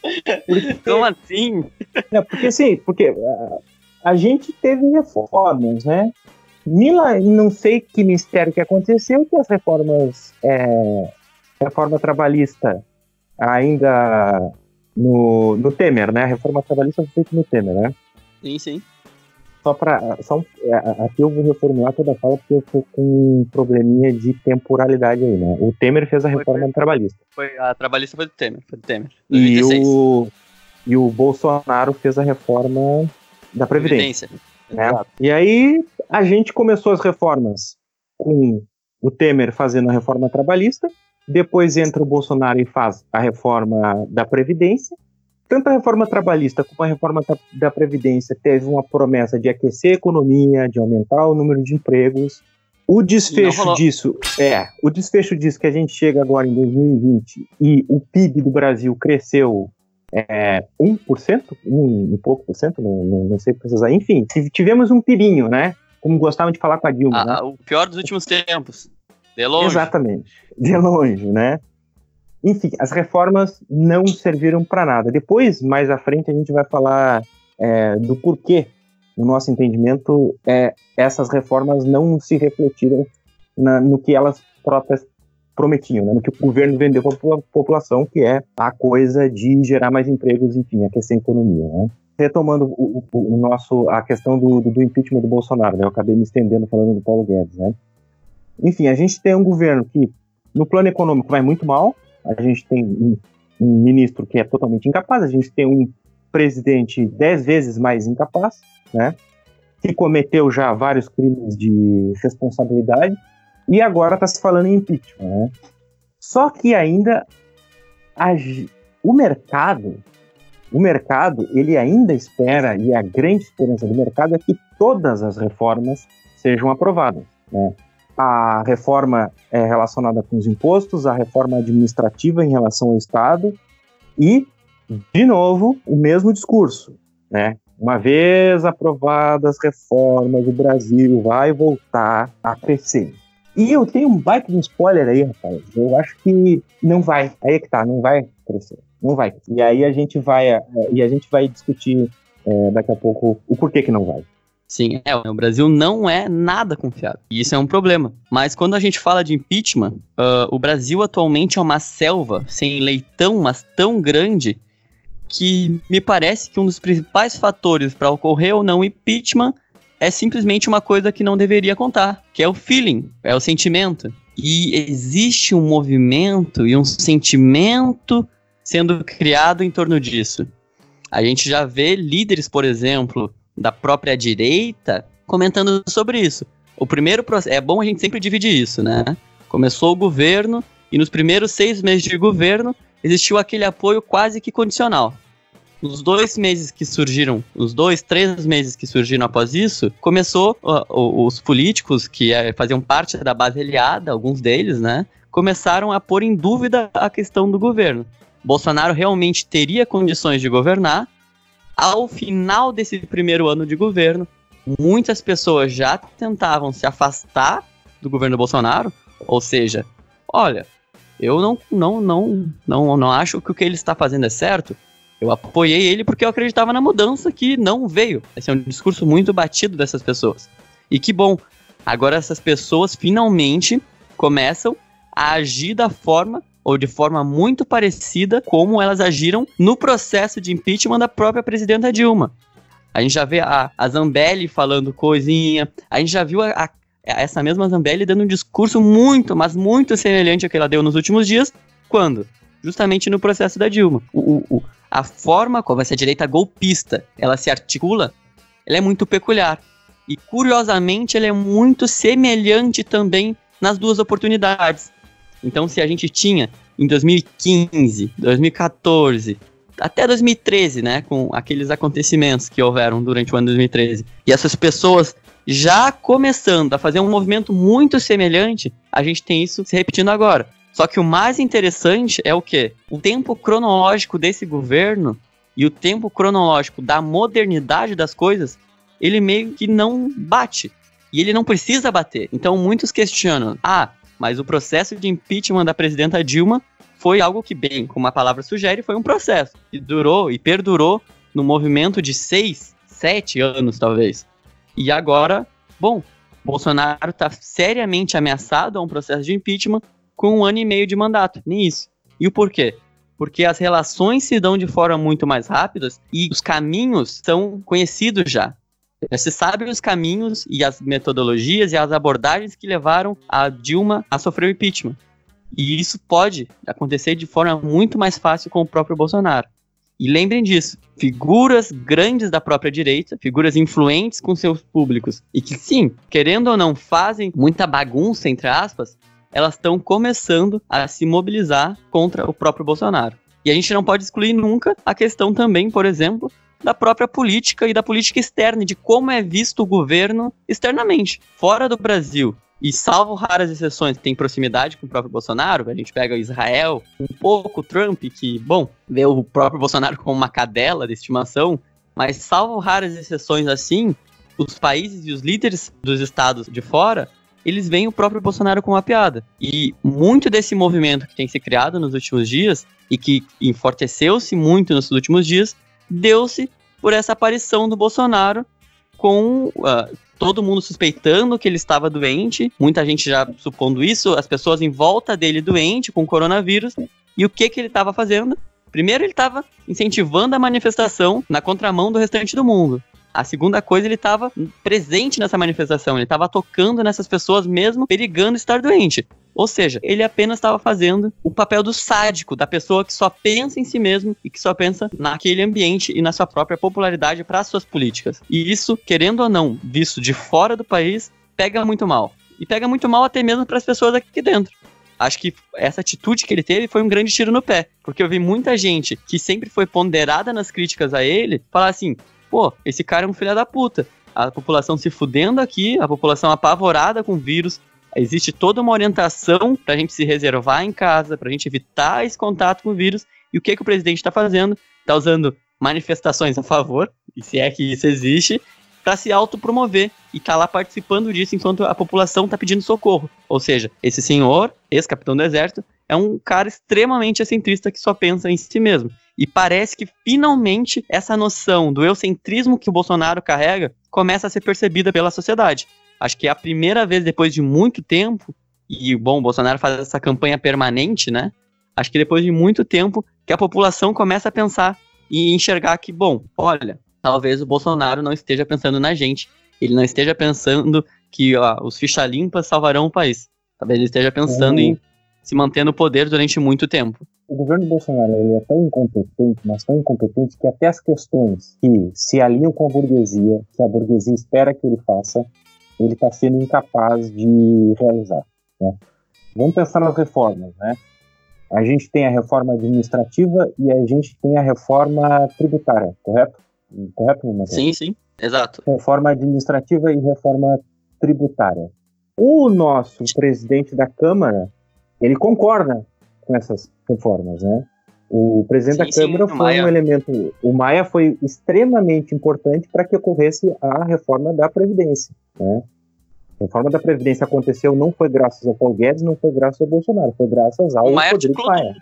porque, Como assim? É, porque assim, porque uh, a gente teve reformas, né? Mila, não sei que mistério que aconteceu, que as reformas, é, reforma trabalhista ainda no, no Temer, né? A reforma trabalhista foi feita no Temer, né? Sim, sim. Só para. Só, é, aqui eu vou reformular toda a fala porque eu tô com um probleminha de temporalidade aí, né? O Temer fez a reforma foi, trabalhista. Foi, a trabalhista foi do Temer, foi do Temer. 2016. E o, e o Bolsonaro fez a reforma da Previdência. Previdência. Né? E aí a gente começou as reformas com o Temer fazendo a reforma trabalhista, depois entra o Bolsonaro e faz a reforma da Previdência, tanto a reforma trabalhista como a reforma da Previdência teve uma promessa de aquecer a economia, de aumentar o número de empregos. O desfecho disso é, o desfecho disso que a gente chega agora em 2020 e o PIB do Brasil cresceu é, 1%, um, um pouco por cento, não, não, não sei precisar. Enfim, tivemos um pibinho, né? Como gostavam de falar com a Dilma. Ah, né? O pior dos últimos tempos. De longe. Exatamente. De longe, né? Enfim, as reformas não serviram para nada. Depois, mais à frente, a gente vai falar é, do porquê, no nosso entendimento, é, essas reformas não se refletiram na, no que elas próprias prometiam, né, no que o governo vendeu para a população, que é a coisa de gerar mais empregos, enfim, aquecer a economia. Né. Retomando o, o, o, nosso, a questão do, do, impeachment do Bolsonaro, né, eu acabei me estendendo falando do Paulo Guedes. Né. Enfim, a gente tem um governo que, no plano econômico, vai muito mal, a gente tem um, um ministro que é totalmente incapaz, a gente tem um presidente dez vezes mais incapaz, né, que cometeu já vários crimes de responsabilidade, e agora está se falando em impeachment. Né? Só que ainda a, o mercado, o mercado, ele ainda espera, e a grande esperança do mercado é que todas as reformas sejam aprovadas. Né? A reforma é relacionada com os impostos, a reforma administrativa em relação ao Estado e, de novo, o mesmo discurso, né? Uma vez aprovadas as reformas, o Brasil vai voltar a crescer. E eu tenho um baita de spoiler aí, rapaz. Eu acho que não vai. Aí é que tá, não vai crescer. Não vai. E aí a gente vai, é, e a gente vai discutir é, daqui a pouco o porquê que não vai. Sim, é, o Brasil não é nada confiável. E isso é um problema. Mas quando a gente fala de impeachment, uh, o Brasil atualmente é uma selva sem leitão, mas tão grande, que me parece que um dos principais fatores para ocorrer ou não impeachment é simplesmente uma coisa que não deveria contar, que é o feeling, é o sentimento. E existe um movimento e um sentimento sendo criado em torno disso. A gente já vê líderes, por exemplo, da própria direita comentando sobre isso. O primeiro é bom a gente sempre dividir isso, né? Começou o governo e nos primeiros seis meses de governo existiu aquele apoio quase que condicional. nos dois meses que surgiram, os dois, três meses que surgiram após isso, começou os políticos que uh, faziam parte da base aliada, alguns deles, né, começaram a pôr em dúvida a questão do governo. Bolsonaro realmente teria condições de governar. Ao final desse primeiro ano de governo, muitas pessoas já tentavam se afastar do governo Bolsonaro, ou seja, olha, eu não, não, não, não, não acho que o que ele está fazendo é certo. Eu apoiei ele porque eu acreditava na mudança que não veio. Esse é um discurso muito batido dessas pessoas. E que bom, agora essas pessoas finalmente começam a agir da forma ou de forma muito parecida como elas agiram no processo de impeachment da própria presidenta Dilma. A gente já vê a, a Zambelli falando coisinha, a gente já viu a, a, essa mesma Zambelli dando um discurso muito, mas muito semelhante ao que ela deu nos últimos dias. Quando? Justamente no processo da Dilma. O, o, a forma como essa direita golpista ela se articula, ela é muito peculiar. E curiosamente, ela é muito semelhante também nas duas oportunidades. Então, se a gente tinha em 2015, 2014, até 2013, né, com aqueles acontecimentos que houveram durante o ano 2013, e essas pessoas já começando a fazer um movimento muito semelhante, a gente tem isso se repetindo agora. Só que o mais interessante é o quê? O tempo cronológico desse governo e o tempo cronológico da modernidade das coisas, ele meio que não bate. E ele não precisa bater. Então muitos questionam: ah, mas o processo de impeachment da presidenta Dilma foi algo que, bem, como a palavra sugere, foi um processo que durou e perdurou no movimento de seis, sete anos, talvez. E agora, bom, Bolsonaro está seriamente ameaçado a um processo de impeachment com um ano e meio de mandato, nem isso. E o porquê? Porque as relações se dão de forma muito mais rápidas e os caminhos são conhecidos já. Você sabe os caminhos e as metodologias e as abordagens que levaram a Dilma a sofrer o impeachment. E isso pode acontecer de forma muito mais fácil com o próprio Bolsonaro. E lembrem disso, figuras grandes da própria direita, figuras influentes com seus públicos, e que sim, querendo ou não, fazem muita bagunça, entre aspas, elas estão começando a se mobilizar contra o próprio Bolsonaro. E a gente não pode excluir nunca a questão também, por exemplo, da própria política e da política externa, de como é visto o governo externamente. Fora do Brasil, e salvo raras exceções que tem proximidade com o próprio Bolsonaro, a gente pega Israel, um pouco Trump, que, bom, vê o próprio Bolsonaro como uma cadela de estimação, mas salvo raras exceções assim, os países e os líderes dos estados de fora, eles veem o próprio Bolsonaro como uma piada. E muito desse movimento que tem se criado nos últimos dias, e que enforteceu-se muito nos últimos dias, deu-se por essa aparição do Bolsonaro com uh, todo mundo suspeitando que ele estava doente, muita gente já supondo isso, as pessoas em volta dele doente com coronavírus. E o que que ele estava fazendo? Primeiro, ele estava incentivando a manifestação na contramão do restante do mundo. A segunda coisa, ele estava presente nessa manifestação, ele estava tocando nessas pessoas mesmo perigando estar doente. Ou seja, ele apenas estava fazendo o papel do sádico, da pessoa que só pensa em si mesmo e que só pensa naquele ambiente e na sua própria popularidade para as suas políticas. E isso, querendo ou não, visto de fora do país, pega muito mal. E pega muito mal até mesmo para as pessoas aqui dentro. Acho que essa atitude que ele teve foi um grande tiro no pé. Porque eu vi muita gente que sempre foi ponderada nas críticas a ele falar assim: pô, esse cara é um filho da puta. A população se fudendo aqui, a população apavorada com o vírus, existe toda uma orientação para a gente se reservar em casa, para a gente evitar esse contato com o vírus. E o que, que o presidente está fazendo? Está usando manifestações a favor, e se é que isso existe, para se autopromover e tá lá participando disso enquanto a população está pedindo socorro. Ou seja, esse senhor, ex-capitão do exército, é um cara extremamente excentrista que só pensa em si mesmo. E parece que finalmente essa noção do eucentrismo que o Bolsonaro carrega começa a ser percebida pela sociedade. Acho que é a primeira vez depois de muito tempo, e bom, o Bolsonaro faz essa campanha permanente, né? Acho que depois de muito tempo que a população começa a pensar e enxergar que, bom, olha, talvez o Bolsonaro não esteja pensando na gente, ele não esteja pensando que ó, os ficha limpas salvarão o país. Talvez ele esteja pensando uhum. em se manter no poder durante muito tempo. O governo Bolsonaro ele é tão incompetente, mas tão incompetente que até as questões que se alinham com a burguesia, que a burguesia espera que ele faça, ele está sendo incapaz de realizar. Né? Vamos pensar nas reformas, né? a gente tem a reforma administrativa e a gente tem a reforma tributária, correto? Correto, Matheus? Sim, sim, exato. Reforma administrativa e reforma tributária. O nosso presidente da Câmara, ele concorda com essas reformas, né? O presidente sim, da Câmara sim, foi Maia. um elemento. O Maia foi extremamente importante para que ocorresse a reforma da Previdência. Né? A reforma da Previdência aconteceu não foi graças ao Paulo Guedes, não foi graças ao Bolsonaro, foi graças ao Maia Rodrigo Maia.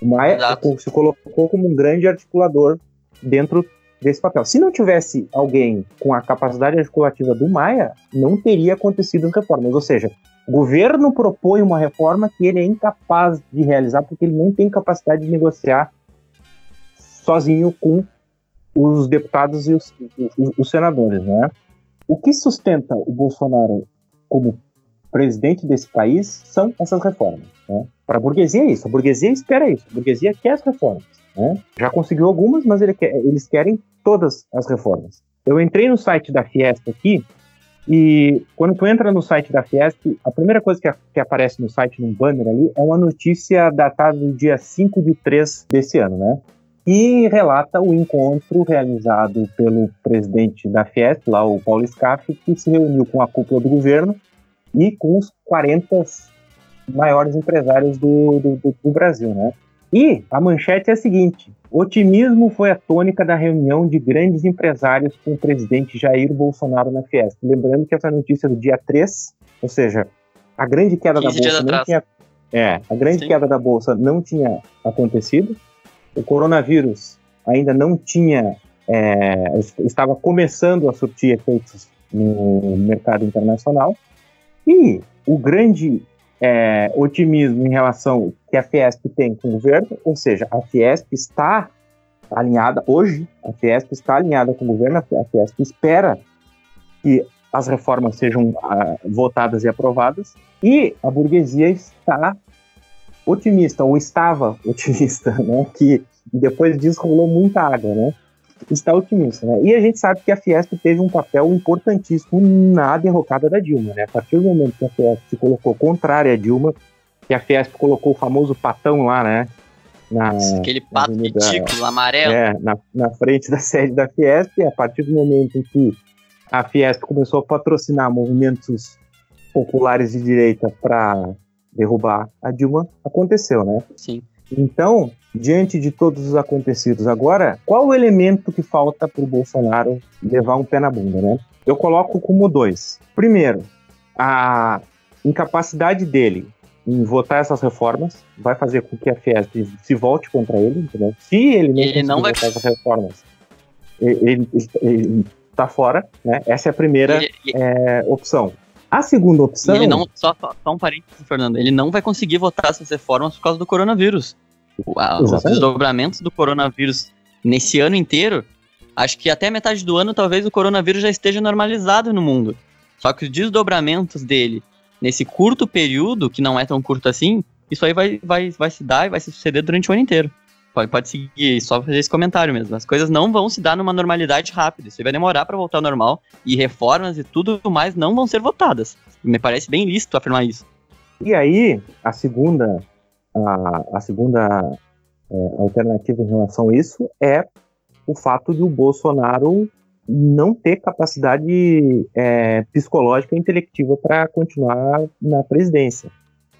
O Maia Exato. se colocou como um grande articulador dentro desse papel. Se não tivesse alguém com a capacidade articulativa do Maia, não teria acontecido as reformas. Ou seja, o governo propõe uma reforma que ele é incapaz de realizar porque ele não tem capacidade de negociar sozinho com os deputados e os, os, os senadores, né? O que sustenta o Bolsonaro como presidente desse país são essas reformas. Né? Para a burguesia é isso. A burguesia espera isso. A burguesia quer as reformas. Né? Já conseguiu algumas, mas ele quer, eles querem todas as reformas. Eu entrei no site da Fiesp aqui e quando tu entra no site da Fiesp, a primeira coisa que, a, que aparece no site, num banner ali, é uma notícia datada do dia 5 de 3 desse ano, né? e relata o encontro realizado pelo presidente da Fiesp, lá o Paulo Scaff, que se reuniu com a cúpula do governo e com os 40 maiores empresários do, do, do Brasil, né? E a manchete é a seguinte: otimismo foi a tônica da reunião de grandes empresários com o presidente Jair Bolsonaro na Fiesp. Lembrando que essa notícia é do dia 3, ou seja, a grande queda da bolsa não tinha é, a grande Sim. queda da bolsa não tinha acontecido o coronavírus ainda não tinha, é, estava começando a surtir efeitos no mercado internacional, e o grande é, otimismo em relação que a Fiesp tem com o governo, ou seja, a Fiesp está alinhada, hoje, a Fiesp está alinhada com o governo, a Fiesp espera que as reformas sejam ah, votadas e aprovadas, e a burguesia está otimista, ou estava otimista, né? Que depois disso rolou muita água, né? Está otimista, né? E a gente sabe que a Fiesp teve um papel importantíssimo na derrocada da Dilma, né? A partir do momento que a Fiesp se colocou contrária a Dilma, que a Fiesp colocou o famoso patão lá, né? Na, Aquele pato ridículo, amarelo. É, na, na frente da sede da Fiesp, a partir do momento em que a Fiesp começou a patrocinar movimentos populares de direita para derrubar a Dilma, aconteceu, né? Sim. Então, diante de todos os acontecidos agora, qual o elemento que falta para o Bolsonaro levar um pé na bunda, né? Eu coloco como dois. Primeiro, a incapacidade dele em votar essas reformas vai fazer com que a Fiesp se volte contra ele, entendeu? Se ele não, ele não vai... votar essas reformas, ele, está fora, né? Essa é a primeira ele, é, opção. A segunda opção. ele não, só, só um parênteses, Fernando, ele não vai conseguir votar essas reformas por causa do coronavírus. Os desdobramentos do coronavírus nesse ano inteiro, acho que até metade do ano talvez o coronavírus já esteja normalizado no mundo. Só que os desdobramentos dele nesse curto período, que não é tão curto assim, isso aí vai, vai, vai se dar e vai se suceder durante o ano inteiro. Pode, pode seguir, só fazer esse comentário mesmo. As coisas não vão se dar numa normalidade rápida. Isso vai demorar para voltar ao normal. E reformas e tudo mais não vão ser votadas. Me parece bem lícito afirmar isso. E aí, a segunda, a, a segunda é, alternativa em relação a isso é o fato de o Bolsonaro não ter capacidade é, psicológica e intelectiva para continuar na presidência.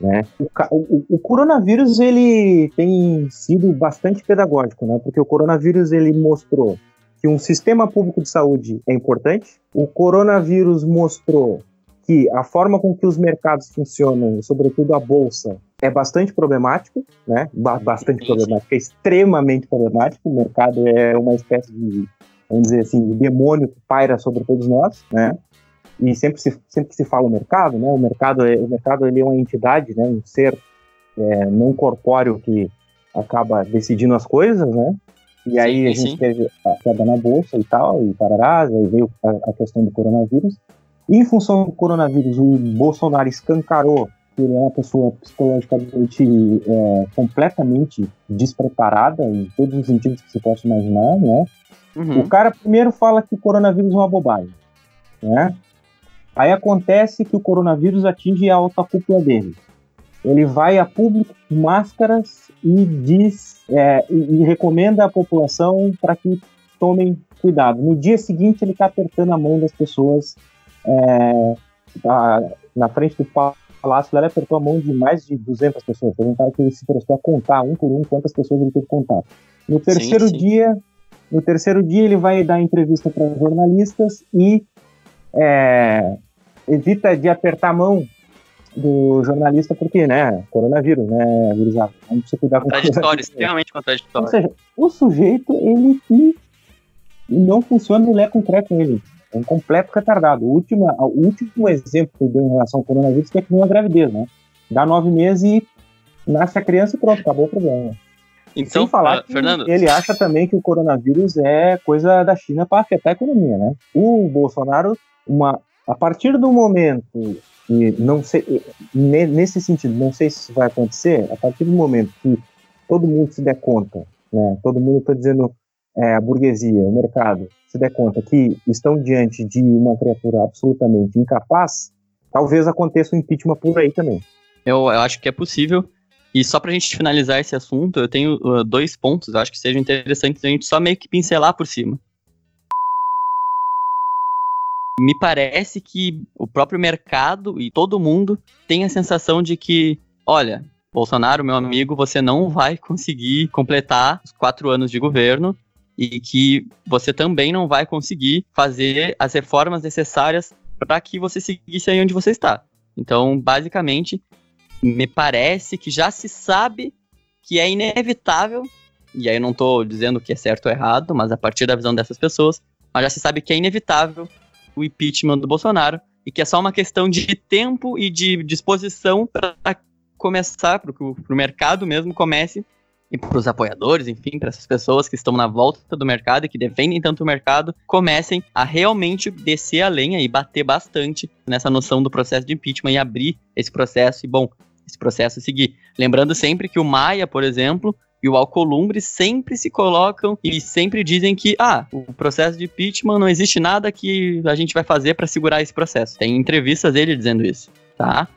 Né? O, o, o, coronavírus ele tem sido bastante pedagógico, né? porque o coronavírus ele mostrou que um sistema público de saúde é importante, o coronavírus mostrou que a forma com que os mercados funcionam, sobretudo a bolsa, é bastante problemático, né? bastante problemático, é extremamente problemático. O mercado é uma espécie de, vamos dizer assim, de demônio que paira sobre todos nós, né? e sempre se, sempre que se fala o mercado, né, o mercado, é, o mercado ele é uma entidade, né, um ser é, não corpóreo que acaba decidindo as coisas, né, e aí sim, a gente sim. teve a queda na bolsa e tal, e pararás, aí veio a, a, questão do coronavírus. Em função do coronavírus, o Bolsonaro escancarou que ele é uma pessoa psicologicamente é, completamente despreparada em todos os sentidos que se possa imaginar, né? Uhum. O cara primeiro fala que o coronavírus é uma bobagem, né? Aí acontece que o coronavírus atinge a alta cúpula dele. ele vai a público com máscaras e diz é, e, e recomenda à população para que tomem cuidado. No dia seguinte, ele está apertando a mão das pessoas é, a, na frente do palácio. Ele apertou a mão de mais de 200 pessoas. Teve um cara que ele se prestou a contar um por um quantas pessoas ele teve contar. No terceiro sim, sim. dia, no terceiro dia ele vai dar entrevista para jornalistas e é, evita de apertar a mão do jornalista, porque, né, coronavírus, né, gurizada, vamos se cuidar com Contraditório, extremamente contraditório. Ou seja, o sujeito, ele, não funciona no lé com com ele. É um completo retardado. O último, o último exemplo que deu em relação ao coronavírus é que uma gravidez, né? Dá nove meses e nasce a criança e pronto, acabou o problema. Então, Sem falar uh, que Fernando... ele acha também que o coronavírus é coisa da China para afetar a economia, né? O Bolsonaro, uma, a partir do momento que não sei, nesse sentido, não sei se isso vai acontecer, a partir do momento que todo mundo se der conta, né? Todo mundo está dizendo é, a burguesia, o mercado, se der conta que estão diante de uma criatura absolutamente incapaz, talvez aconteça um impeachment por aí também. Eu, eu acho que é possível. E só para a gente finalizar esse assunto, eu tenho uh, dois pontos, eu acho que sejam interessantes a gente só meio que pincelar por cima. Me parece que o próprio mercado e todo mundo tem a sensação de que, olha, Bolsonaro, meu amigo, você não vai conseguir completar os quatro anos de governo e que você também não vai conseguir fazer as reformas necessárias para que você seguisse aí onde você está. Então, basicamente, me parece que já se sabe que é inevitável, e aí eu não estou dizendo que é certo ou errado, mas a partir da visão dessas pessoas, mas já se sabe que é inevitável o impeachment do Bolsonaro e que é só uma questão de tempo e de disposição para começar, para que o mercado mesmo comece e para os apoiadores, enfim, para essas pessoas que estão na volta do mercado e que defendem tanto o mercado, comecem a realmente descer a lenha e bater bastante nessa noção do processo de impeachment e abrir esse processo e, bom, esse processo seguir. Lembrando sempre que o Maia, por exemplo, e o Alcolumbre sempre se colocam e sempre dizem que, ah, o processo de impeachment não existe nada que a gente vai fazer para segurar esse processo. Tem entrevistas dele dizendo isso, tá?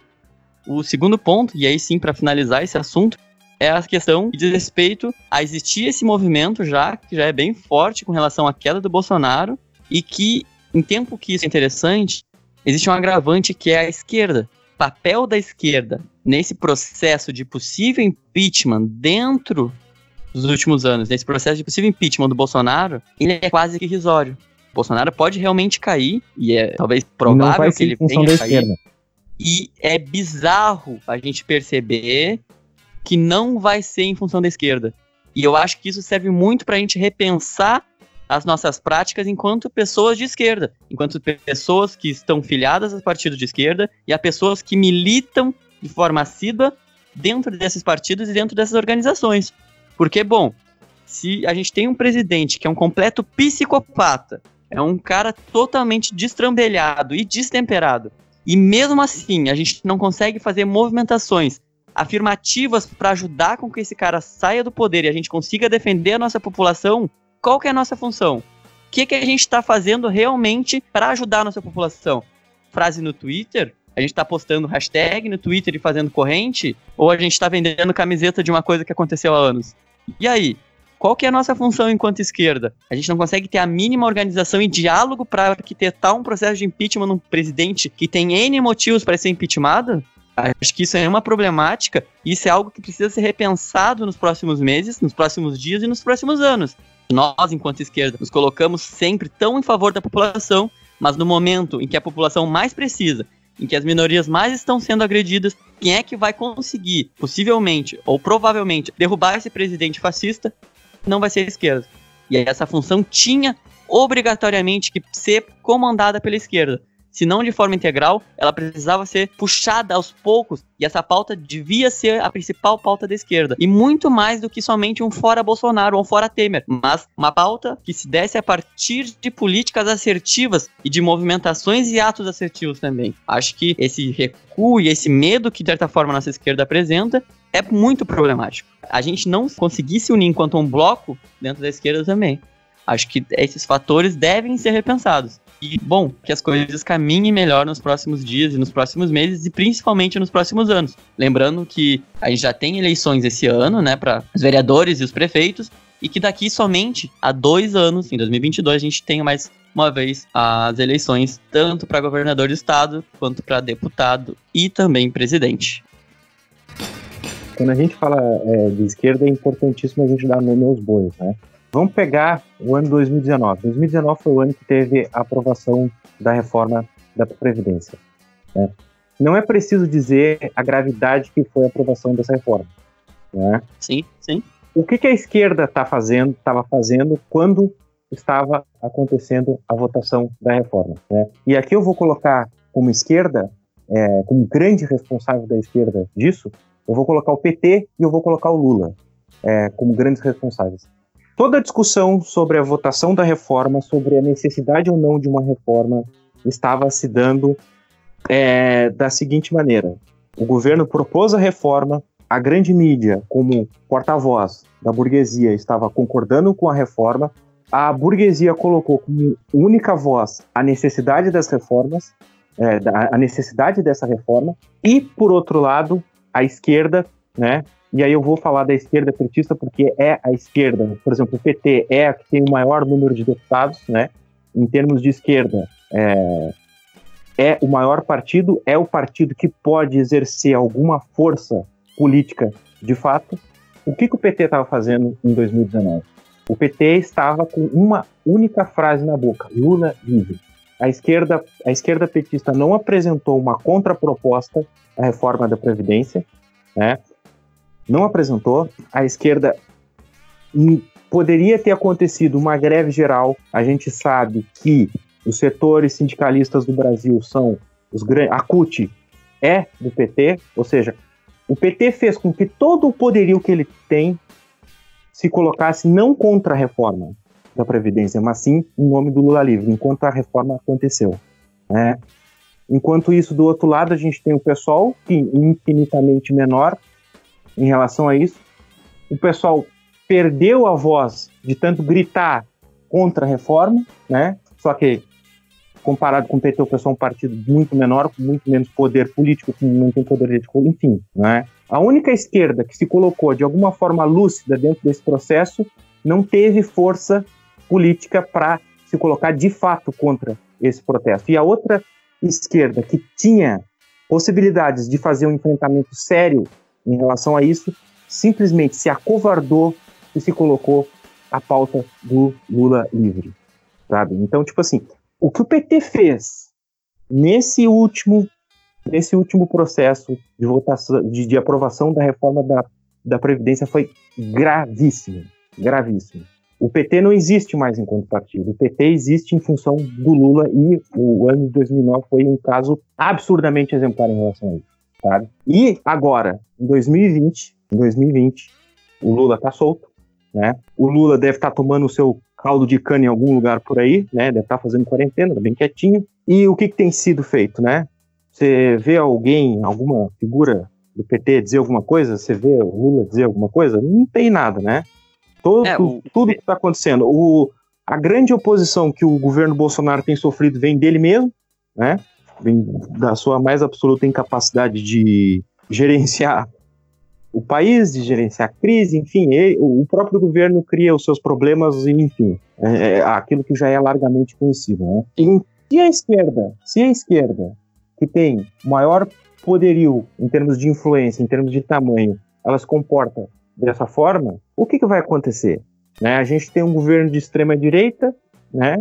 O segundo ponto, e aí sim para finalizar esse assunto, é a questão que diz respeito a existir esse movimento já, que já é bem forte com relação à queda do Bolsonaro, e que, em tempo que isso é interessante, existe um agravante que é a esquerda. O papel da esquerda nesse processo de possível impeachment dentro dos últimos anos, nesse processo de possível impeachment do Bolsonaro, ele é quase que irrisório. O Bolsonaro pode realmente cair, e é talvez provável que ele venha cair. E é bizarro a gente perceber que não vai ser em função da esquerda. E eu acho que isso serve muito para a gente repensar as nossas práticas enquanto pessoas de esquerda, enquanto pessoas que estão filiadas a partidos de esquerda e a pessoas que militam de forma assídua dentro desses partidos e dentro dessas organizações. Porque, bom, se a gente tem um presidente que é um completo psicopata, é um cara totalmente destrambelhado e destemperado, e mesmo assim a gente não consegue fazer movimentações afirmativas para ajudar com que esse cara saia do poder e a gente consiga defender a nossa população, qual que é a nossa função? O que, que a gente está fazendo realmente para ajudar a nossa população? Frase no Twitter? A gente está postando hashtag no Twitter e fazendo corrente? Ou a gente está vendendo camiseta de uma coisa que aconteceu há anos? E aí? Qual que é a nossa função enquanto esquerda? A gente não consegue ter a mínima organização e diálogo para arquitetar um processo de impeachment num presidente que tem N motivos para ser impeachmentado? Acho que isso é uma problemática isso é algo que precisa ser repensado nos próximos meses, nos próximos dias e nos próximos anos. Nós, enquanto esquerda, nos colocamos sempre tão em favor da população, mas no momento em que a população mais precisa, em que as minorias mais estão sendo agredidas, quem é que vai conseguir, possivelmente ou provavelmente, derrubar esse presidente fascista? Não vai ser a esquerda. E essa função tinha obrigatoriamente que ser comandada pela esquerda se não de forma integral, ela precisava ser puxada aos poucos e essa pauta devia ser a principal pauta da esquerda. E muito mais do que somente um fora Bolsonaro ou um fora Temer, mas uma pauta que se desse a partir de políticas assertivas e de movimentações e atos assertivos também. Acho que esse recuo e esse medo que de certa forma nossa esquerda apresenta é muito problemático. A gente não conseguir se unir enquanto um bloco dentro da esquerda também. Acho que esses fatores devem ser repensados. E, bom, que as coisas caminhem melhor nos próximos dias e nos próximos meses e principalmente nos próximos anos. Lembrando que a gente já tem eleições esse ano, né, para os vereadores e os prefeitos, e que daqui somente a dois anos, em 2022, a gente tem mais uma vez as eleições, tanto para governador de estado, quanto para deputado e também presidente. Quando a gente fala é, de esquerda, é importantíssimo a gente dar nome aos bois, né? Vamos pegar o ano 2019. 2019 foi o ano que teve a aprovação da reforma da Previdência. Né? Não é preciso dizer a gravidade que foi a aprovação dessa reforma. Né? Sim, sim. O que, que a esquerda está fazendo, estava fazendo quando estava acontecendo a votação da reforma? Né? E aqui eu vou colocar como esquerda, é, como grande responsável da esquerda disso, eu vou colocar o PT e eu vou colocar o Lula é, como grandes responsáveis. Toda a discussão sobre a votação da reforma, sobre a necessidade ou não de uma reforma, estava se dando é, da seguinte maneira: o governo propôs a reforma, a grande mídia, como porta-voz da burguesia, estava concordando com a reforma, a burguesia colocou como única voz a necessidade das reformas, é, a necessidade dessa reforma, e, por outro lado, a esquerda, né, e aí eu vou falar da esquerda petista porque é a esquerda. Por exemplo, o PT é a que tem o maior número de deputados, né? Em termos de esquerda, é, é o maior partido, é o partido que pode exercer alguma força política de fato. O que, que o PT estava fazendo em 2019? O PT estava com uma única frase na boca: Lula livre. A esquerda, a esquerda petista não apresentou uma contraproposta à reforma da Previdência, né? Não apresentou. A esquerda poderia ter acontecido uma greve geral. A gente sabe que os setores sindicalistas do Brasil são os grandes. A CUT é do PT, ou seja, o PT fez com que todo o poderio que ele tem se colocasse não contra a reforma da Previdência, mas sim em nome do Lula livre, enquanto a reforma aconteceu. Né? Enquanto isso, do outro lado, a gente tem o pessoal, que infinitamente menor, em relação a isso. O pessoal perdeu a voz de tanto gritar contra a reforma, né? Só que comparado com o PT, o pessoal é um partido muito menor, com muito menos poder político, que não tem poder político, enfim, né? A única esquerda que se colocou de alguma forma lúcida dentro desse processo não teve força política para se colocar de fato contra esse protesto. E a outra esquerda que tinha possibilidades de fazer um enfrentamento sério em relação a isso, simplesmente se acovardou e se colocou a pauta do Lula livre, sabe? Então, tipo assim, o que o PT fez nesse último nesse último processo de votação de, de aprovação da reforma da, da previdência foi gravíssimo, gravíssimo. O PT não existe mais enquanto partido. O PT existe em função do Lula e o ano de 2009 foi um caso absurdamente exemplar em relação a isso sabe? E agora, em 2020, em 2020, o Lula tá solto, né? O Lula deve estar tá tomando o seu caldo de cana em algum lugar por aí, né? Deve estar tá fazendo quarentena, bem quietinho. E o que, que tem sido feito, né? Você vê alguém, alguma figura do PT dizer alguma coisa? Você vê o Lula dizer alguma coisa? Não tem nada, né? Todo, é, o... Tudo que está acontecendo. O, a grande oposição que o governo Bolsonaro tem sofrido vem dele mesmo, né? Vem da sua mais absoluta incapacidade de gerenciar o país, de gerenciar a crise, enfim, ele, o próprio governo cria os seus problemas, enfim, é, é aquilo que já é largamente conhecido. Né? E se a esquerda, se a esquerda, que tem maior poderio em termos de influência, em termos de tamanho, ela se comporta dessa forma, o que, que vai acontecer? Né? A gente tem um governo de extrema direita, né?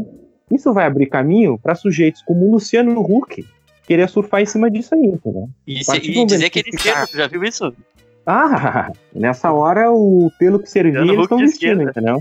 Isso vai abrir caminho para sujeitos como o Luciano Huck querer surfar em cima disso aí, entendeu? E, se, e dizer que ele esquerda, já viu isso? Ah, nessa hora o pelo que servia eles estão vestindo, entendeu?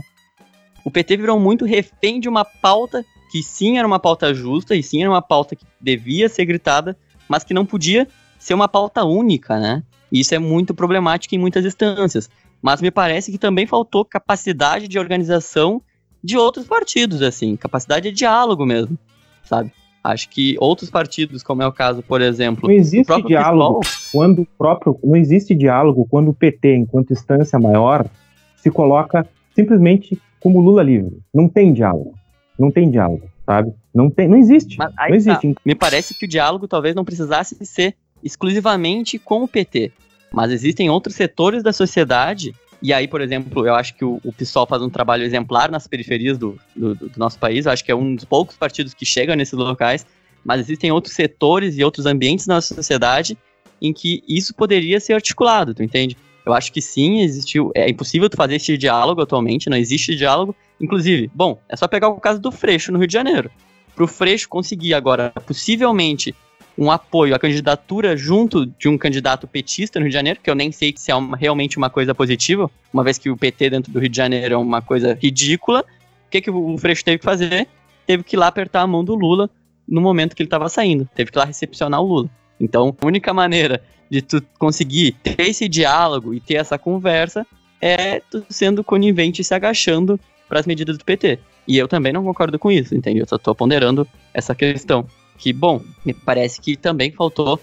O PT virou muito refém de uma pauta que sim era uma pauta justa e sim era uma pauta que devia ser gritada, mas que não podia ser uma pauta única, né? E isso é muito problemático em muitas instâncias. Mas me parece que também faltou capacidade de organização de outros partidos, assim, capacidade de diálogo mesmo, sabe? Acho que outros partidos, como é o caso, por exemplo, não existe diálogo quando o próprio não existe diálogo quando o PT, enquanto instância maior, se coloca simplesmente como Lula livre. Não tem diálogo, não tem diálogo, sabe? Não, tem, não existe. Aí não existe. tá. Me parece que o diálogo talvez não precisasse ser exclusivamente com o PT. Mas existem outros setores da sociedade. E aí, por exemplo, eu acho que o, o PSOL faz um trabalho exemplar nas periferias do, do, do nosso país. Eu acho que é um dos poucos partidos que chegam nesses locais. Mas existem outros setores e outros ambientes na nossa sociedade em que isso poderia ser articulado, tu entende? Eu acho que sim, existiu. É impossível tu fazer esse diálogo atualmente, não existe diálogo. Inclusive, bom, é só pegar o caso do Freixo no Rio de Janeiro. Para o Freixo conseguir agora, possivelmente, um apoio à candidatura junto de um candidato petista no Rio de Janeiro, que eu nem sei se é uma, realmente uma coisa positiva, uma vez que o PT dentro do Rio de Janeiro é uma coisa ridícula. O que, que o Freixo teve que fazer? Teve que ir lá apertar a mão do Lula no momento que ele estava saindo. Teve que ir lá recepcionar o Lula. Então, a única maneira de tu conseguir ter esse diálogo e ter essa conversa é tu sendo conivente e se agachando para as medidas do PT. E eu também não concordo com isso, entende? Eu só tô ponderando essa questão. Que, bom, me parece que também faltou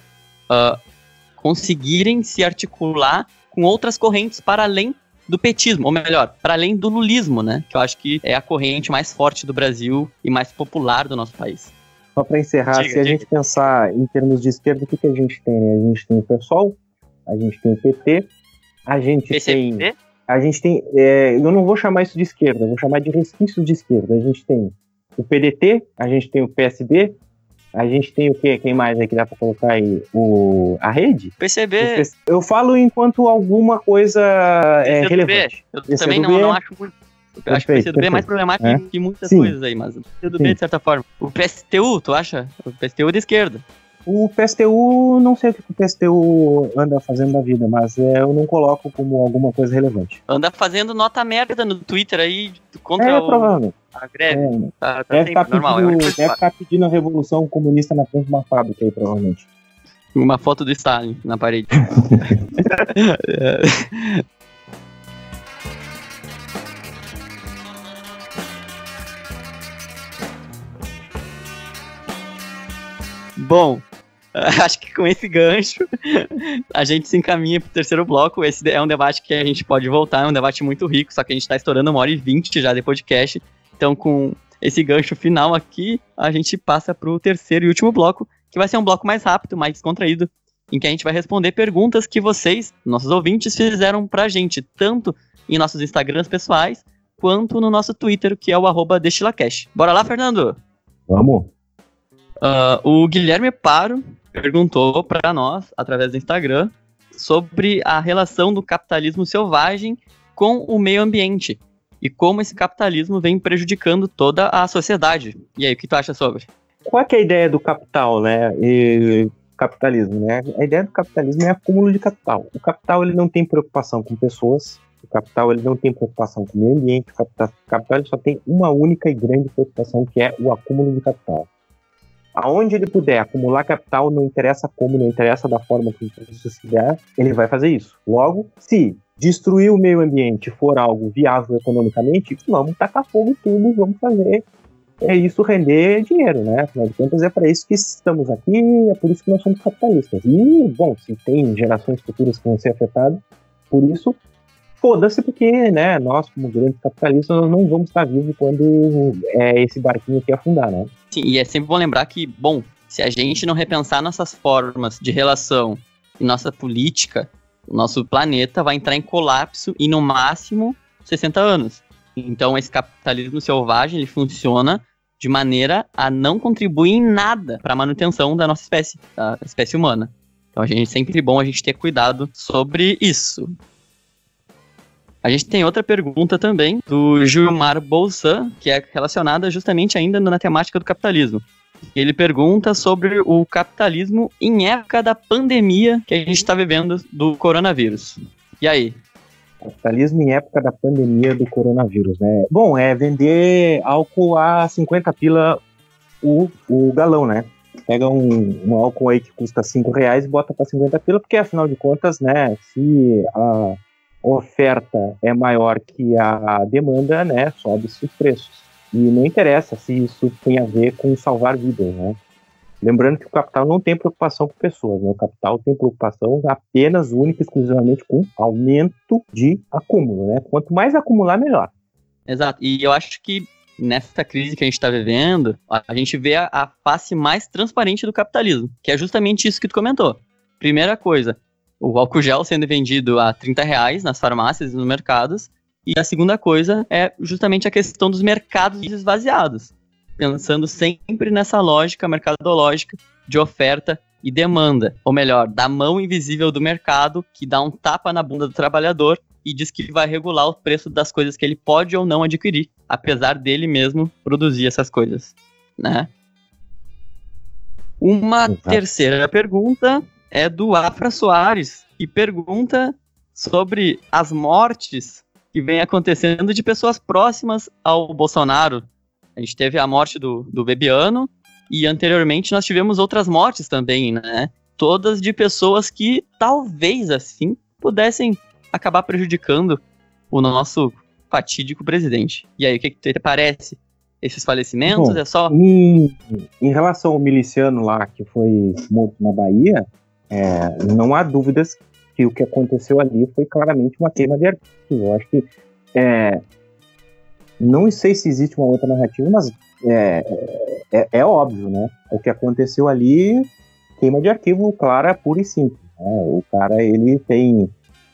uh, conseguirem se articular com outras correntes para além do petismo, ou melhor, para além do lulismo, né? Que eu acho que é a corrente mais forte do Brasil e mais popular do nosso país. Só para encerrar, diga, se a diga. gente pensar em termos de esquerda, o que, que a gente tem? Né? A gente tem o PSOL, a gente tem o PT, a gente PCP? tem. A gente tem. É, eu não vou chamar isso de esquerda, eu vou chamar de resquícios de esquerda. A gente tem o PDT, a gente tem o PSD, a gente tem o quê? Quem mais aí que dá pra colocar aí? O, a rede? PCB. Eu falo enquanto alguma coisa é, relevante. Eu também não, não acho muito eu acho que o PCdoB é mais problemático é? que muitas Sim. coisas aí, mas o PCdoB, Sim. de certa forma. O PSTU, tu acha? O PSTU é de esquerda. O PSTU, não sei o que o PSTU anda fazendo da vida, mas é, eu não coloco como alguma coisa relevante. Anda fazendo nota merda no Twitter aí contra é, o... provavelmente. a greve. É, tá, tá deve estar tá pedindo, deve tá pedindo a revolução comunista na frente de uma fábrica aí, provavelmente. Uma foto do Stalin na parede. Bom, acho que com esse gancho a gente se encaminha para o terceiro bloco. Esse é um debate que a gente pode voltar, é um debate muito rico, só que a gente está estourando uma hora e vinte já de podcast. Então, com esse gancho final aqui, a gente passa para o terceiro e último bloco, que vai ser um bloco mais rápido, mais descontraído, em que a gente vai responder perguntas que vocês, nossos ouvintes, fizeram para a gente, tanto em nossos Instagrams pessoais, quanto no nosso Twitter, que é o arroba DestilaCash. Bora lá, Fernando? Vamos! Uh, o Guilherme Paro perguntou para nós, através do Instagram, sobre a relação do capitalismo selvagem com o meio ambiente e como esse capitalismo vem prejudicando toda a sociedade. E aí, o que tu acha sobre? Qual é, é a ideia do capital, né? E capitalismo, né? A ideia do capitalismo é acúmulo de capital. O capital ele não tem preocupação com pessoas, o capital ele não tem preocupação com o meio ambiente, o capital, o capital só tem uma única e grande preocupação que é o acúmulo de capital aonde ele puder acumular capital, não interessa como, não interessa da forma que isso se der, ele vai fazer isso. Logo, se destruir o meio ambiente for algo viável economicamente, vamos tacar fogo tudo, vamos fazer é isso render dinheiro, né? Afinal de contas, é para isso que estamos aqui, é por isso que nós somos capitalistas. E, bom, se tem gerações futuras que vão ser afetadas por isso, foda-se, porque, né, nós, como grandes capitalistas, nós não vamos estar vivos quando é, esse barquinho aqui afundar, né? Sim, e é sempre bom lembrar que, bom, se a gente não repensar nossas formas de relação e nossa política, o nosso planeta vai entrar em colapso em no máximo 60 anos. Então esse capitalismo selvagem ele funciona de maneira a não contribuir em nada para a manutenção da nossa espécie, da espécie humana. Então a gente é sempre bom a gente ter cuidado sobre isso. A gente tem outra pergunta também do Gilmar Bolsan, que é relacionada justamente ainda na temática do capitalismo. Ele pergunta sobre o capitalismo em época da pandemia que a gente está vivendo do coronavírus. E aí? Capitalismo em época da pandemia do coronavírus, né? Bom, é vender álcool a 50 pila o, o galão, né? Pega um, um álcool aí que custa 5 reais e bota para 50 pila, porque afinal de contas, né, se a oferta é maior que a demanda, né, sobe-se os preços. E não interessa se isso tem a ver com salvar vidas, né? Lembrando que o capital não tem preocupação com pessoas, né? O capital tem preocupação apenas, única e exclusivamente com aumento de acúmulo, né? Quanto mais acumular, melhor. Exato. E eu acho que nessa crise que a gente está vivendo, a gente vê a, a, face mais transparente do capitalismo, que é justamente isso que tu comentou. Primeira coisa, o álcool gel sendo vendido a 30 reais nas farmácias e nos mercados, e a segunda coisa é justamente a questão dos mercados esvaziados, pensando sempre nessa lógica mercadológica de oferta e demanda, ou melhor, da mão invisível do mercado que dá um tapa na bunda do trabalhador e diz que vai regular o preço das coisas que ele pode ou não adquirir, apesar dele mesmo produzir essas coisas, né? Uma Exato. terceira pergunta é do Afra Soares, que pergunta sobre as mortes que vem acontecendo de pessoas próximas ao Bolsonaro. A gente teve a morte do, do Bebiano e anteriormente nós tivemos outras mortes também, né? Todas de pessoas que talvez assim pudessem acabar prejudicando o nosso fatídico presidente. E aí, o que, que te parece? Esses falecimentos Bom, é só. Em, em, relação ao miliciano lá que foi morto na Bahia, é, não há dúvidas que o que aconteceu ali foi claramente uma queima de arquivo. Eu acho que. É, não sei se existe uma outra narrativa, mas é, é, é, óbvio, né? O que aconteceu ali, queima de arquivo clara, pura e simples. Né? O cara, ele tem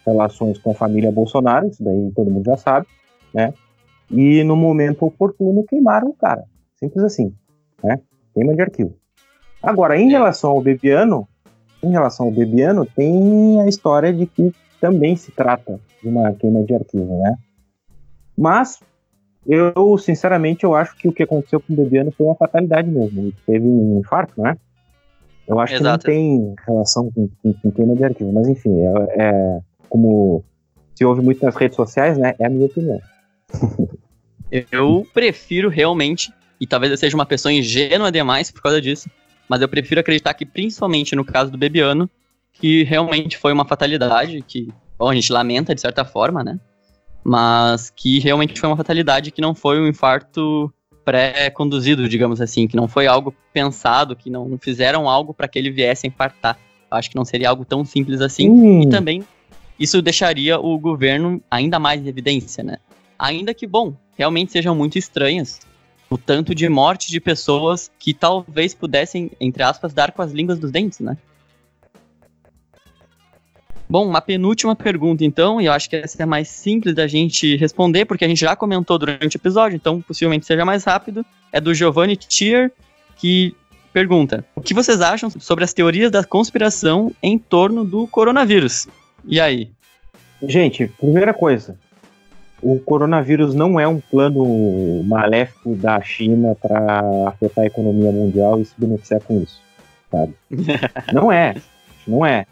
relações com a família Bolsonaro, isso daí todo mundo já sabe, né? E no momento oportuno queimaram o cara. Simples assim, né? Queima de arquivo. Agora, em relação ao Bebiano, em relação ao Bebiano, tem a história de que também se trata de uma queima de arquivo, né? Mas eu, sinceramente, eu acho que o que aconteceu com o Bebiano foi uma fatalidade mesmo. Ele teve um infarto, né? Eu acho Exato. que não tem relação com, com, com queima de arquivo, mas enfim, é, é como se ouve muito nas redes sociais, né? É a minha opinião. eu prefiro realmente, e talvez eu seja uma pessoa ingênua demais por causa disso, mas eu prefiro acreditar que, principalmente no caso do Bebiano, que realmente foi uma fatalidade, que bom, a gente lamenta de certa forma, né? Mas que realmente foi uma fatalidade que não foi um infarto pré-conduzido, digamos assim, que não foi algo pensado, que não fizeram algo para que ele viesse a infartar. Acho que não seria algo tão simples assim. Hum. E também isso deixaria o governo ainda mais em evidência, né? Ainda que, bom, realmente sejam muito estranhas o tanto de morte de pessoas que talvez pudessem, entre aspas, dar com as línguas dos dentes, né? Bom, uma penúltima pergunta, então, e eu acho que essa é mais simples da gente responder, porque a gente já comentou durante o episódio, então possivelmente seja mais rápido. É do Giovanni Tier, que pergunta: O que vocês acham sobre as teorias da conspiração em torno do coronavírus? E aí? Gente, primeira coisa, o coronavírus não é um plano maléfico da China para afetar a economia mundial e se beneficiar com isso, sabe? não é, não é.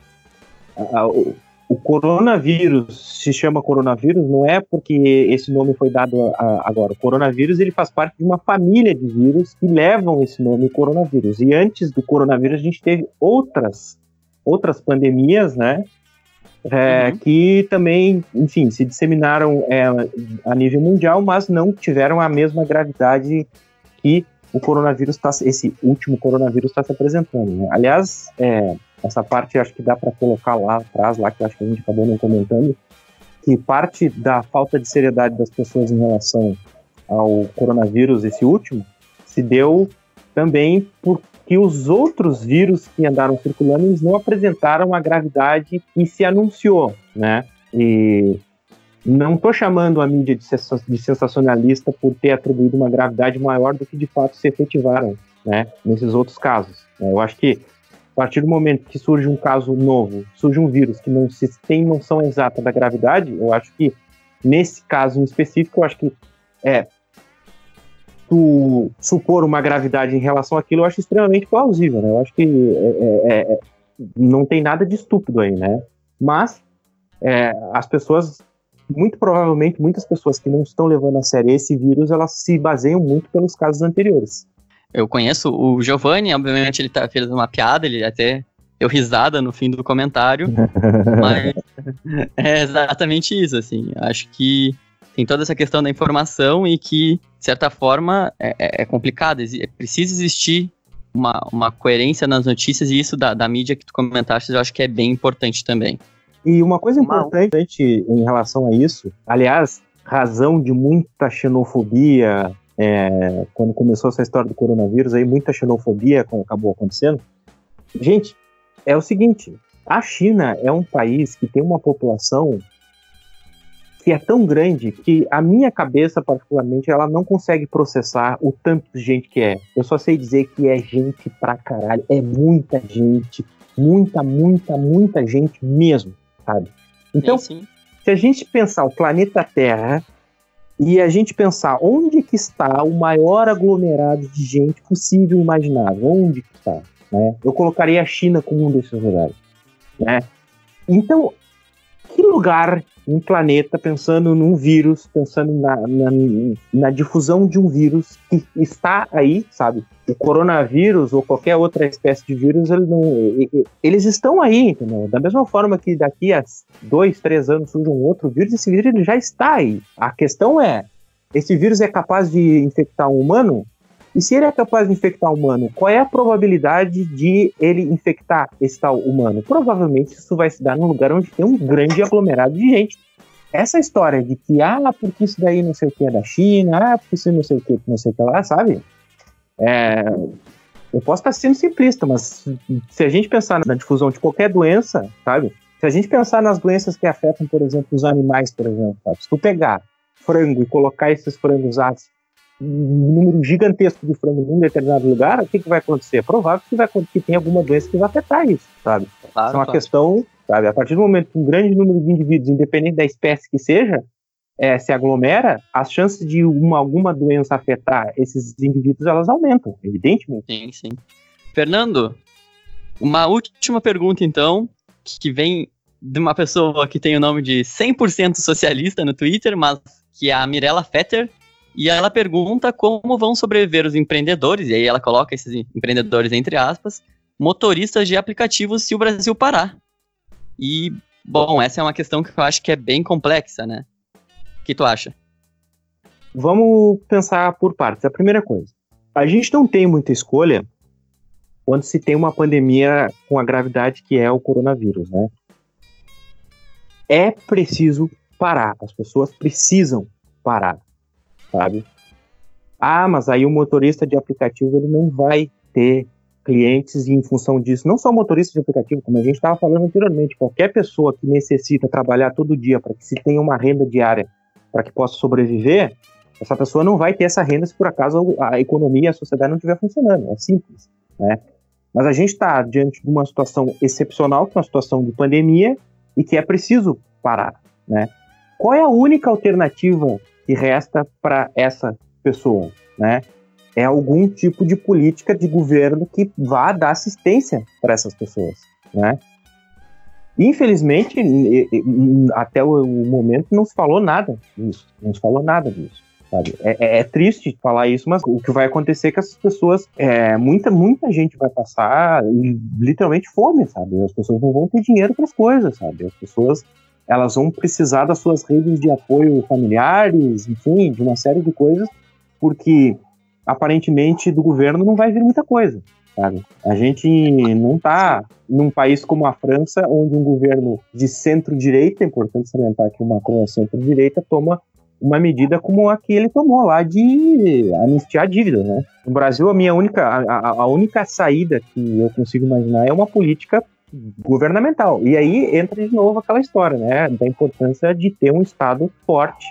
O, o, coronavírus se chama coronavírus não é porque esse nome foi dado agora. O coronavírus ele faz parte de uma família de vírus que levam esse nome coronavírus. E antes do coronavírus a gente teve outras outras pandemias, né? É, uhum. que também, enfim, se disseminaram é, a nível mundial, mas não tiveram a mesma gravidade que o coronavírus está, esse último coronavírus está se apresentando. Né? Aliás, é, essa parte acho que dá para colocar lá atrás, lá que acho que a gente acabou não comentando, que parte da falta de seriedade das pessoas em relação ao coronavírus, esse último, se deu também por que os outros vírus que andaram circulando eles não apresentaram a gravidade que se anunciou, né? E não estou chamando a mídia de sensacionalista por ter atribuído uma gravidade maior do que de fato se efetivaram, né? Nesses outros casos. Eu acho que a partir do momento que surge um caso novo, surge um vírus que não se tem noção exata da gravidade, eu acho que nesse caso em específico, eu acho que é, tu supor uma gravidade em relação àquilo, eu acho extremamente plausível, né? Eu acho que é, é, é, não tem nada de estúpido aí, né? Mas é, as pessoas, muito provavelmente, muitas pessoas que não estão levando a sério esse vírus, elas se baseiam muito pelos casos anteriores. Eu conheço o Giovanni, obviamente ele tá, fez uma piada, ele até deu risada no fim do comentário, mas é exatamente isso, assim, acho que tem toda essa questão da informação e que, de certa forma, é, é, é complicado. É, precisa existir uma, uma coerência nas notícias e isso da, da mídia que tu comentaste eu acho que é bem importante também. E uma coisa importante em relação a isso, aliás, razão de muita xenofobia é, quando começou essa história do coronavírus, aí muita xenofobia acabou acontecendo. Gente, é o seguinte: a China é um país que tem uma população que é tão grande que a minha cabeça, particularmente, ela não consegue processar o tanto de gente que é. Eu só sei dizer que é gente pra caralho. É muita gente. Muita, muita, muita gente mesmo, sabe? Então, sim. se a gente pensar o planeta Terra e a gente pensar onde que está o maior aglomerado de gente possível e imaginável, onde que está, né? Eu colocaria a China como um desses lugares, né? Então, que lugar um planeta pensando num vírus, pensando na, na, na, difusão de um vírus que está aí, sabe? O coronavírus ou qualquer outra espécie de vírus, ele não, eles estão aí, entendeu? Da mesma forma que daqui a dois, três anos surge um outro vírus, esse vírus ele já está aí. A questão é, esse vírus é capaz de infectar um humano? E se ele é capaz de infectar um humano, qual é a probabilidade de ele infectar esse tal humano? Provavelmente isso vai se dar num lugar onde tem um grande aglomerado de gente. Essa história de que, ah, porque isso daí não sei o que é da China, ah, porque isso não sei o que, não sei o que lá, sabe? É, eu posso estar sendo simplista, mas se a gente pensar na difusão de qualquer doença, sabe? Se a gente pensar nas doenças que afetam, por exemplo, os animais, por exemplo, sabe? se tu pegar frango e colocar esses frangos um número gigantesco de frango num determinado lugar, o que, que vai acontecer? É provável que, vai, que tenha alguma doença que vai afetar isso, sabe? Claro, isso é uma claro. questão, sabe? A partir do momento que um grande número de indivíduos, independente da espécie que seja, é, se aglomera, as chances de uma, alguma doença afetar esses indivíduos, elas aumentam, evidentemente. Sim, sim. Fernando, uma última pergunta, então, que vem de uma pessoa que tem o nome de 100% socialista no Twitter, mas que é a Mirella Fetter, e ela pergunta como vão sobreviver os empreendedores, e aí ela coloca esses empreendedores entre aspas, motoristas de aplicativos se o Brasil parar. E, bom, essa é uma questão que eu acho que é bem complexa, né? O que tu acha? Vamos pensar por partes. A primeira coisa, a gente não tem muita escolha quando se tem uma pandemia com a gravidade que é o coronavírus, né? É preciso parar, as pessoas precisam parar sabe? Ah, mas aí o motorista de aplicativo ele não vai ter clientes em função disso. Não só motorista de aplicativo, como a gente estava falando anteriormente, qualquer pessoa que necessita trabalhar todo dia para que se tenha uma renda diária para que possa sobreviver, essa pessoa não vai ter essa renda se por acaso a economia e a sociedade não estiver funcionando. É simples, né? Mas a gente está diante de uma situação excepcional, que é uma situação de pandemia, e que é preciso parar, né? Qual é a única alternativa que resta para essa pessoa, né? É algum tipo de política de governo que vá dar assistência para essas pessoas, né? Infelizmente, até o momento não se falou nada disso, não se falou nada disso. É, é, é, triste falar isso, mas o que vai acontecer é que essas pessoas, é, muita, muita gente vai passar literalmente fome, sabe? As pessoas não vão ter dinheiro para as coisas, sabe? As pessoas elas vão precisar das suas redes de apoio familiares, enfim, de uma série de coisas, porque aparentemente do governo não vai vir muita coisa. Sabe? A gente não está num país como a França, onde um governo de centro-direita, é importante salientar que o Macron é centro-direita, toma uma medida como a que ele tomou lá de anistiar a dívida, né? No Brasil, a minha única, a, a única saída que eu consigo imaginar é uma política governamental. E aí entra de novo aquela história, né, da importância de ter um Estado forte,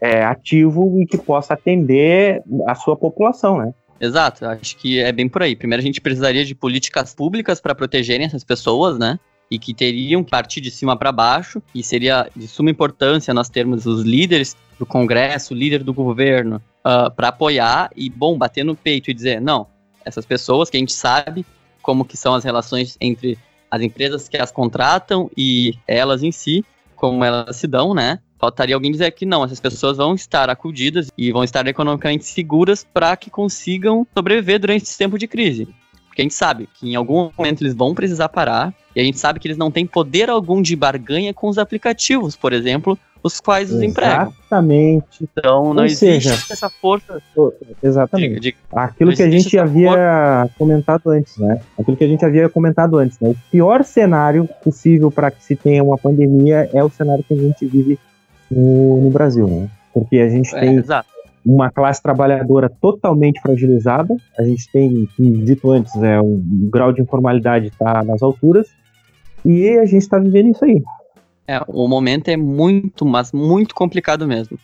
é, ativo e que possa atender a sua população, né. Exato, acho que é bem por aí. Primeiro a gente precisaria de políticas públicas para protegerem essas pessoas, né? E que teriam que partir de cima para baixo, e seria de suma importância nós termos os líderes do Congresso, líder do governo, uh, ah, para apoiar e, bom, bater no peito e dizer, não, essas pessoas que a gente sabe como que são as relações entre as empresas que as contratam e elas em si, como elas se dão, né? Faltaria alguém dizer que não, essas pessoas vão estar acudidas e vão estar economicamente seguras para que consigam sobreviver durante esse tempo de crise. Porque a gente sabe que em algum momento eles vão precisar parar e a gente sabe que eles não têm poder algum de barganha com os aplicativos, por exemplo, os quais os empregam. Exatamente. Então não Ou existe seja, essa força. Exatamente. Diga, diga. Aquilo que a gente havia força. comentado antes, né? Aquilo que a gente havia comentado antes, né? O pior cenário possível para que se tenha uma pandemia é o cenário que a gente vive no, no Brasil, né? Porque a gente é, tem. Exato. uma classe trabalhadora totalmente fragilizada. A gente tem, como dito antes, é, um, um grau de informalidade está nas alturas e a gente está vivendo isso aí. É, o momento é muito, mas muito complicado mesmo.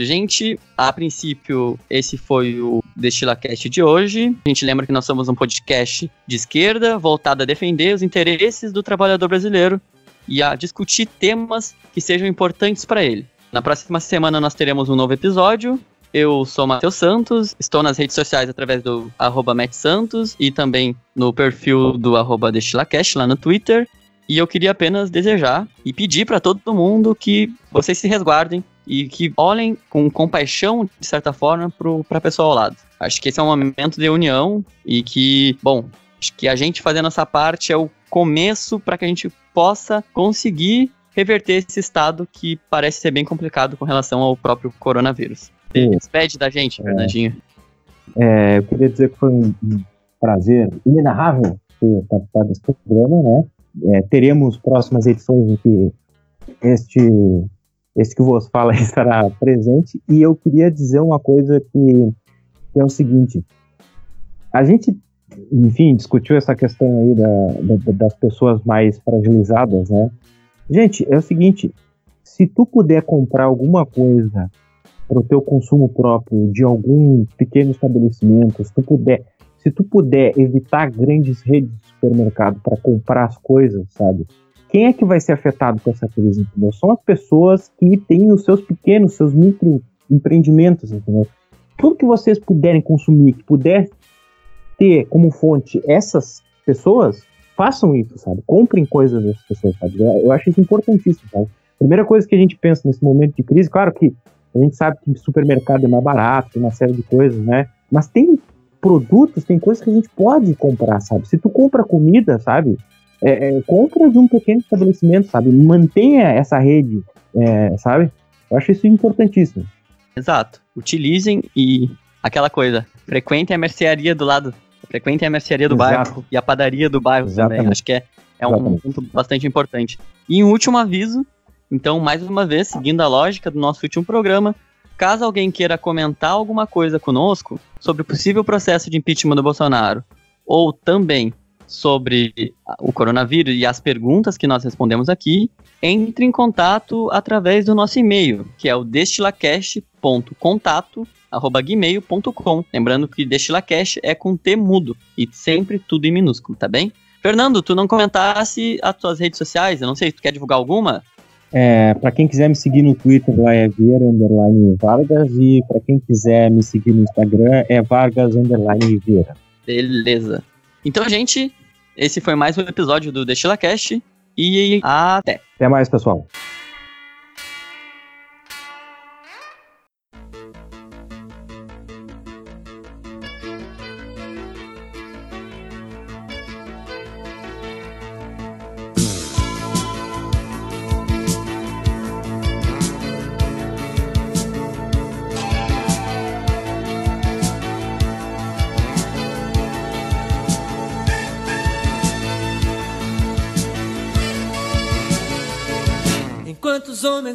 Gente, a princípio, esse foi o DestilaCast de hoje. A gente lembra que nós somos um podcast de esquerda voltado a defender os interesses do trabalhador brasileiro e a discutir temas que sejam importantes para ele. Na próxima semana nós teremos um novo episódio. Eu sou Matheus Santos, estou nas redes sociais através do arroba Santos e também no perfil do arroba DestilaCast lá no Twitter. E eu queria apenas desejar e pedir para todo mundo que vocês se resguardem, e que olhem com compaixão, de certa forma, para a pessoa ao lado. Acho que esse é um momento de união e que, bom, acho que a gente fazendo essa parte é o começo para que a gente possa conseguir reverter esse estado que parece ser bem complicado com relação ao próprio coronavírus. Despede da gente, é. Fernandinho. É, eu queria dizer que foi um, prazer inenarrável participar desse programa, né? É, teremos próximas edições em que este esse que vos fala estará presente. E eu queria dizer uma coisa que, que é o seguinte: a gente, enfim, discutiu essa questão aí da, da, das pessoas mais fragilizadas, né? Gente, é o seguinte: se tu puder comprar alguma coisa para o teu consumo próprio de algum pequeno estabelecimento, se tu puder, se tu puder evitar grandes redes de supermercado para comprar as coisas, sabe? quem é que vai ser afetado com essa crise, entendeu? São as pessoas que têm os seus pequenos, seus micro empreendimentos, entendeu? Tudo que vocês puderem consumir, que puder ter como fonte essas pessoas, façam isso, sabe? Comprem coisas dessas pessoas, sabe? Eu acho isso importantíssimo, sabe? Primeira coisa que a gente pensa nesse momento de crise, claro que a gente sabe que supermercado é mais barato, uma série de coisas, né? Mas tem produtos, tem coisas que a gente pode comprar, sabe? Se tu compra comida, sabe? é, é, compra de um pequeno estabelecimento, sabe? Mantenha essa rede, é, sabe? Eu acho isso importantíssimo. Exato. Utilizem e aquela coisa, frequentem a mercearia do lado, frequentem a mercearia do Exato. bairro e a padaria do bairro Exatamente. também. Acho que é, é um ponto bastante importante. E um último aviso, então, mais uma vez, seguindo a lógica do nosso último programa, caso alguém queira comentar alguma coisa conosco sobre o possível processo de impeachment do Bolsonaro, ou também sobre o coronavírus e as perguntas que nós respondemos aqui, entre em contato através do nosso e-mail, que é o destilacast.contato@gmail.com. Lembrando que destilacast é com T mudo e sempre tudo em minúsculo, tá bem? Fernando, tu não comentasse as tuas redes sociais, eu não sei, tu quer divulgar alguma? É, para quem quiser me seguir no Twitter lá é Vieira underline Vargas e para quem quiser me seguir no Instagram é Vargas underline Vieira. Beleza. Então, gente, esse foi mais um episódio do DestilaCast e até. Até mais, pessoal.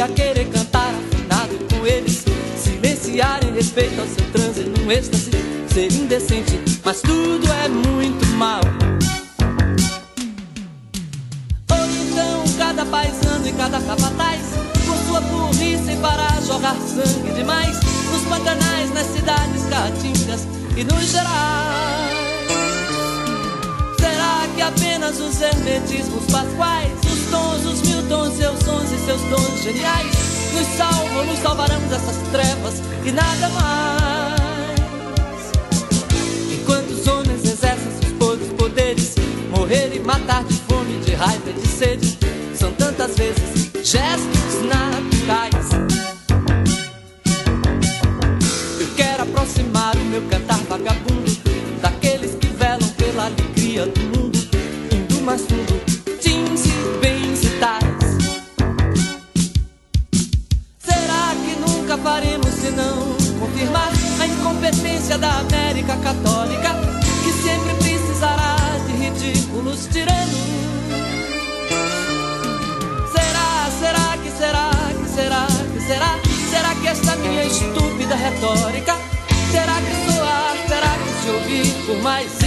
a querer cantar afinado com eles. Silenciar em respeito ao seu transe num êxtase. Ser indecente, mas tudo é muito mal. cada paisano e cada capataz, com sua burrice para jogar sangue demais, nos pantanais, nas cidades caatingas e nos gerais. Será que apenas os hermetismos pasquais, os tons, os mil tons, seus sons e seus dons geniais, nos salvam, nos salvarão dessas trevas e nada mais? Enquanto os homens exercem seus podres poderes, morrer e matar de fome, de raiva e de sede, são tantas vezes gestos naturais. Eu quero aproximar o meu cantar vagabundo daqueles que velam pela alegria do mundo, indo mais fundo, retórica. Que soar, terá que se ouvir por mais